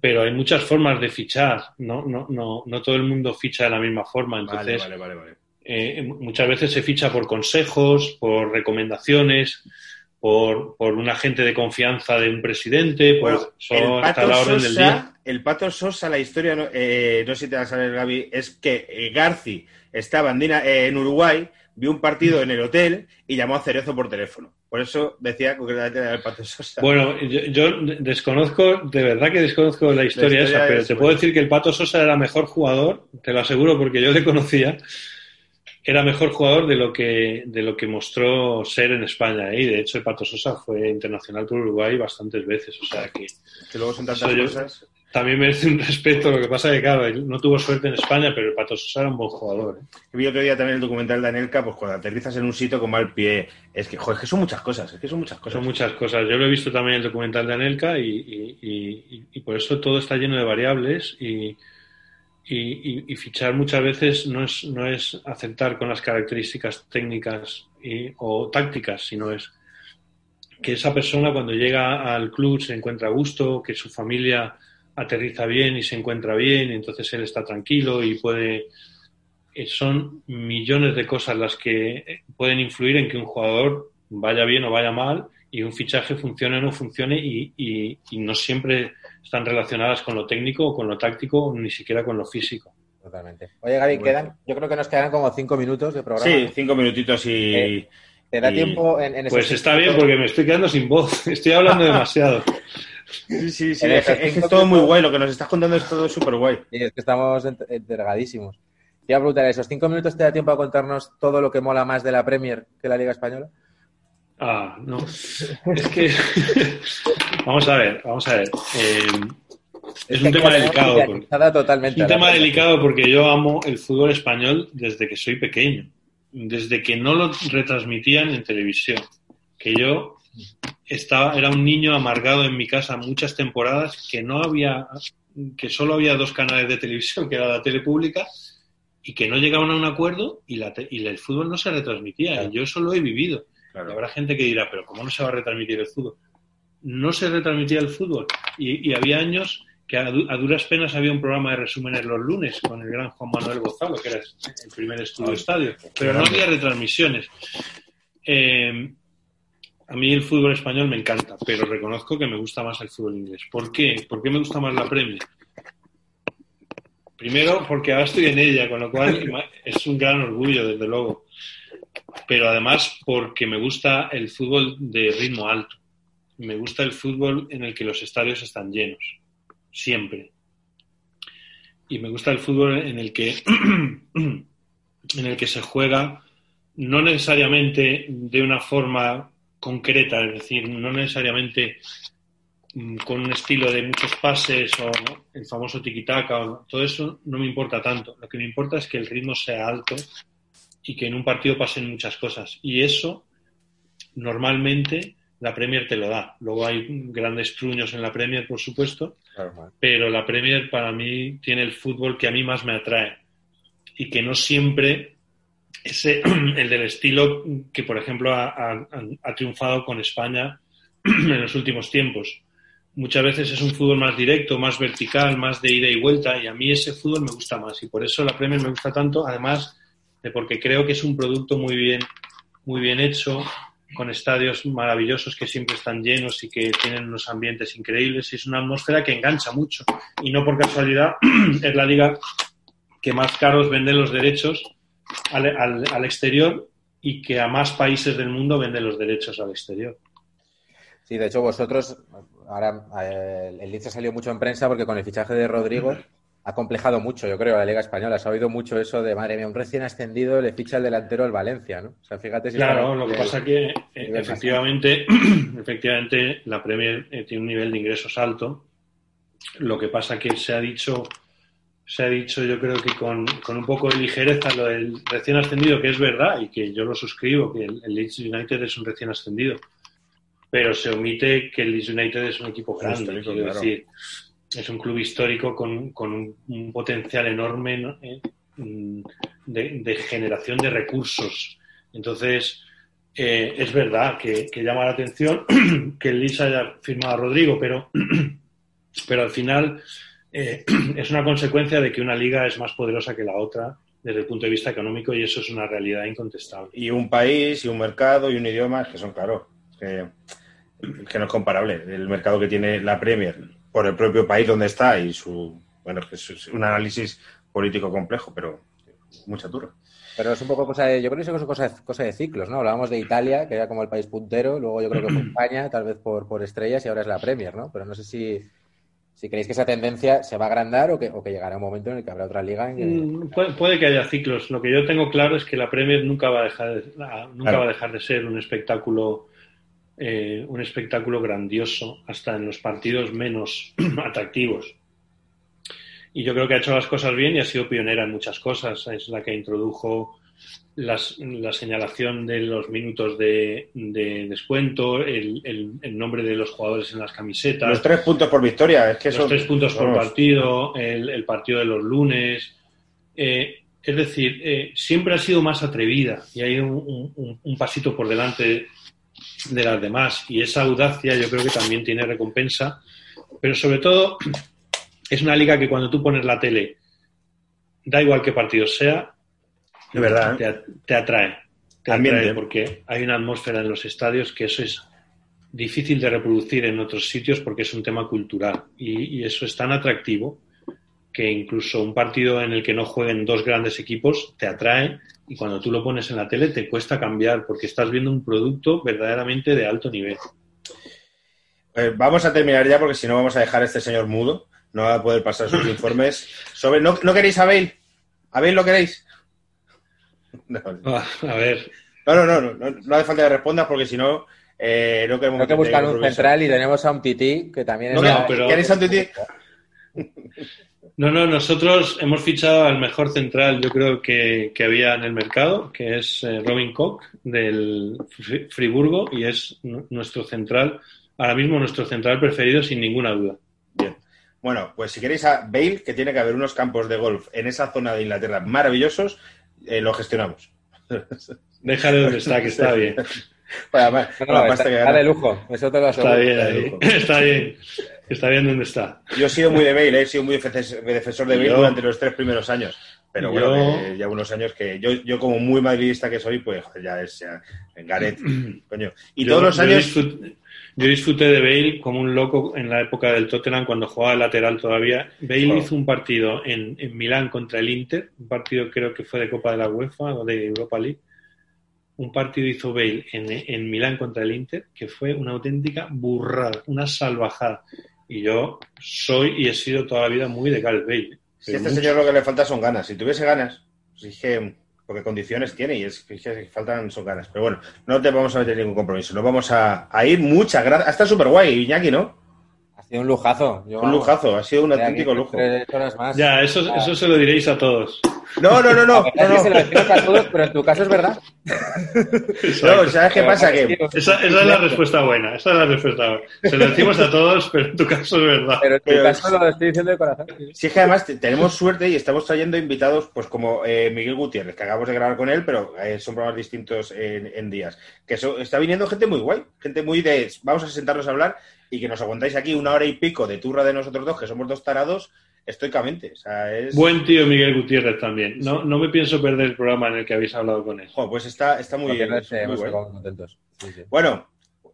Pero hay muchas formas de fichar. No, no, no, no todo el mundo ficha de la misma forma. Entonces, vale, vale, vale, eh, muchas veces se ficha por consejos, por recomendaciones por, por un agente de confianza de un presidente, bueno, el Pato la orden Sosa, del día. El Pato Sosa, la historia, eh, no sé si te va a saber, Gaby, es que eh, Garci estaba en, en, Uruguay, vio un partido en el hotel y llamó a Cerezo por teléfono. Por eso decía concretamente el Pato Sosa. Bueno, yo, desconozco, de verdad que desconozco la historia, esa, pero te puedo decir que el Pato Sosa era mejor jugador, te lo aseguro porque yo le conocía era mejor jugador de lo que, de lo que mostró ser en España. ¿eh? Y de hecho, el Pato Sosa fue internacional por Uruguay bastantes veces. O sea que. Que luego son tantas cosas. También merece un respeto. Lo que pasa es que, claro, no tuvo suerte en España, pero el Pato Sosa era un buen jugador. ¿eh? Vi otro día también el documental de Anelka, pues cuando aterrizas en un sitio con mal pie. Es que, joder, es que son muchas cosas. Es que son muchas cosas. Son muchas cosas. Yo lo he visto también el documental de Anelka y, y, y, y por eso todo está lleno de variables y y, fichar muchas veces no es, no es aceptar con las características técnicas o tácticas, sino es que esa persona cuando llega al club se encuentra a gusto, que su familia aterriza bien y se encuentra bien, y entonces él está tranquilo y puede... Eh, son millones de cosas las que pueden influir en que un jugador vaya bien o vaya mal y un fichaje funcione o no funcione y, y no siempre están relacionadas con lo técnico o con lo táctico, ni siquiera con lo físico. Totalmente. Oye, Gaby, quedan, yo creo que nos quedan como cinco minutos de programa. Sí, cinco minutitos y. Eh, ¿Te da tiempo en, en Pues está bien porque me estoy quedando sin voz. Estoy hablando demasiado. Sí, sí, sí. Es, es, todo muy guay. Lo que nos estás contando es todo súper guay. Sí, es que estamos entregadísimos. Te iba a preguntar, ¿esos cinco minutos te da tiempo a contarnos todo lo que mola más de la Premier que la Liga Española? Ah, no. Es que. vamos a ver, vamos a ver. Eh, es un tema delicado. totalmente es un tema delicado porque yo amo el fútbol español desde que soy pequeño. Desde que no lo retransmitían en televisión. Que yo estaba, era un niño amargado en mi casa muchas temporadas que no había, que solo había dos canales de televisión, que era la tele pública, y que no llegaban a un acuerdo y, la y el fútbol no se retransmitía. Y yo eso lo he vivido. Habrá gente que dirá, pero ¿cómo no se va a retransmitir el fútbol? No se retransmitía el fútbol. Y, había años que a, duras penas había un programa de resúmenes los lunes con el gran Juan Manuel Gozalo, que era el primer estudio estadio, pero no había retransmisiones. Eh, a mí el fútbol español me encanta, pero reconozco que me gusta más el fútbol inglés. ¿Por qué? ¿Por qué me gusta más la Premier? Primero, porque ahora estoy en ella, con lo cual es un gran orgullo, desde luego pero además porque me gusta el fútbol de ritmo alto. Me gusta el fútbol en el que los estadios están llenos, siempre. Y me gusta el fútbol en el que, en el que se juega no necesariamente de una forma concreta, es decir, no necesariamente mm, con un estilo de muchos pases o el famoso tiki-taka, todo eso no me importa tanto. Lo que me importa es que el ritmo sea alto y que en un partido pasen muchas cosas. Y eso normalmente la Premier te lo da. Luego hay grandes truños en la Premier, por supuesto, pero la Premier para mí tiene el fútbol que a mí más me atrae y que no siempre es el del estilo que, por ejemplo, ha, ha triunfado con España en los últimos tiempos. Muchas veces es un fútbol más directo, más vertical, más de ida y vuelta, y a mí ese fútbol me gusta más. Y por eso la Premier me gusta tanto. Además, porque creo que es un producto muy bien, muy bien hecho, con estadios maravillosos que siempre están llenos y que tienen unos ambientes increíbles y es una atmósfera que engancha mucho. Y no por casualidad es la liga que más caros vende los derechos al, exterior y que a más países del mundo vende los derechos al exterior. Sí, de hecho vosotros, ahora eh, el Leeds salió mucho en prensa porque con el fichaje de Rodrigo ha complejado mucho, yo creo, la Liga Española. Se ha oído mucho eso de, madre mía, un recién ascendido le ficha el delantero al Valencia, ¿no? O sea, fíjate si Claro, lo que pasa que eh, efectivamente, efectivamente la Premier eh, tiene un nivel de ingresos alto. Lo que pasa que se ha dicho, se ha dicho yo creo que con, un poco de ligereza lo del recién ascendido, que es verdad y que yo lo suscribo, que el, Leeds United es un recién ascendido. Pero se omite que el Leeds United es un equipo grande, quiero decir es un club histórico con, un, potencial enorme eh, mm, de, generación de recursos. Entonces, eh, es verdad que, llama la atención que Lisa haya firmado a Rodrigo, pero, pero al final eh, es una consecuencia de que una liga es más poderosa que la otra desde el punto de vista económico y eso es una realidad incontestable. Y un país y un mercado y un idioma que son, claro, que, que no es comparable. El mercado que tiene la Premier por el propio país donde está y su, bueno, es un análisis político complejo, pero mucha turra. Pero es un poco cosa de, yo creo que es cosa de, cosa de ciclos, ¿no? Hablábamos de Italia, que era como el país puntero, luego yo creo que fue España, tal vez por, por estrellas, y ahora es la Premier, ¿no? Pero no sé si, si creéis que esa tendencia se va a agrandar o que, o que llegará un momento en el que habrá otra liga. Mm, puede, que haya ciclos. Lo que yo tengo claro es que la Premier nunca va a dejar de, nunca va a dejar de ser un espectáculo eh, un espectáculo grandioso, hasta en los partidos menos atractivos. Y yo creo que ha hecho las cosas bien y ha sido pionera en muchas cosas. Es la que introdujo la señalación de los minutos de, descuento, el, nombre de los jugadores en las camisetas. Los tres puntos por victoria. Es que los tres puntos por partido, el, partido de los lunes. Eh, es decir, eh, siempre ha sido más atrevida y hay un pasito por delante de las demás. Y esa audacia yo creo que también tiene recompensa. Pero sobre todo es una liga que cuando tú pones la tele, da igual qué partido sea, de verdad, te, atrae. Te atrae porque hay una atmósfera en los estadios que eso es difícil de reproducir en otros sitios porque es un tema cultural. y eso es tan atractivo que incluso un partido en el que no jueguen dos grandes equipos te atrae y cuando tú lo pones en la tele te cuesta cambiar porque estás viendo un producto verdaderamente de alto nivel. Eh, vamos a terminar ya porque si no vamos a dejar a este señor mudo. No va a poder pasar sus informes sobre... ¿No, queréis a Bale? ¿A Bale lo queréis? Ah, a ver. No, no, no, no, no, hace falta que respondas porque si no... Eh, no queremos que buscar un central y tenemos a un tití que también es... No, pero... ¿Queréis a un tití? No, no, nosotros hemos fichado al mejor central, yo creo que, había en el mercado, que es eh, Robin Koch del Friburgo y es nuestro central, ahora mismo nuestro central preferido sin ninguna duda. Bien. Bueno, pues si queréis a Bale, que tiene que haber unos campos de golf en esa zona de Inglaterra maravillosos, eh, lo gestionamos. Déjale donde está, que está bien. está, de lujo, eso te lo Está bien, está bien. Está bien donde está. Yo he sido muy de Bale, he sido muy defensor de Bale durante los tres primeros años. Pero bueno, ya unos años que yo, yo como muy madridista que soy, pues ya es ya, Gareth, coño. Y todos los años... Yo disfruté, de Bale como un loco en la época del Tottenham cuando jugaba lateral todavía. Bale hizo un partido en, en Milán contra el Inter, un partido creo que fue de Copa de la UEFA o de Europa League. Un partido hizo Bale en, en Milán contra el Inter que fue una auténtica burrada, una salvajada. Y yo soy y he sido toda la vida muy de Gareth Bale. Si este señor lo que le falta son ganas. Si tuviese ganas, pues dije, porque condiciones tiene y es que faltan son ganas. Pero bueno, no te vamos a meter ningún compromiso. Nos vamos a, ir. Muchas gracias. Está súper guay, Iñaki, ¿no? Sido un lujazo. un lujazo, ha sido un auténtico lujo. Ya, eso, eso se lo diréis a todos. No, no, no, no. no, Se lo decimos a todos, pero en tu caso es verdad. no, ¿sabes qué pasa? Que... Esa, esa, es la respuesta buena. Esa es la respuesta buena. Se lo decimos a todos, pero en tu caso es verdad. Pero en tu caso lo estoy diciendo de corazón. Sí, es que además tenemos suerte y estamos trayendo invitados, pues como eh, Miguel Gutiérrez, que acabamos de grabar con él, pero eh, son programas distintos en, en días. Que eso, está viniendo gente muy guay, gente muy de. Vamos a sentarnos a hablar y que nos aguantáis aquí una hora y pico de turra de nosotros dos, que somos dos tarados, estoicamente. Buen tío Miguel Gutiérrez también. No, no me pienso perder el programa en el que habéis hablado con él. pues está, está muy bien. Bueno,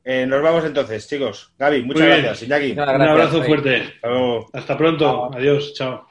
eh, nos vamos entonces, chicos. Gaby, muchas gracias. Un abrazo fuerte. Hasta pronto. Adiós. Chao.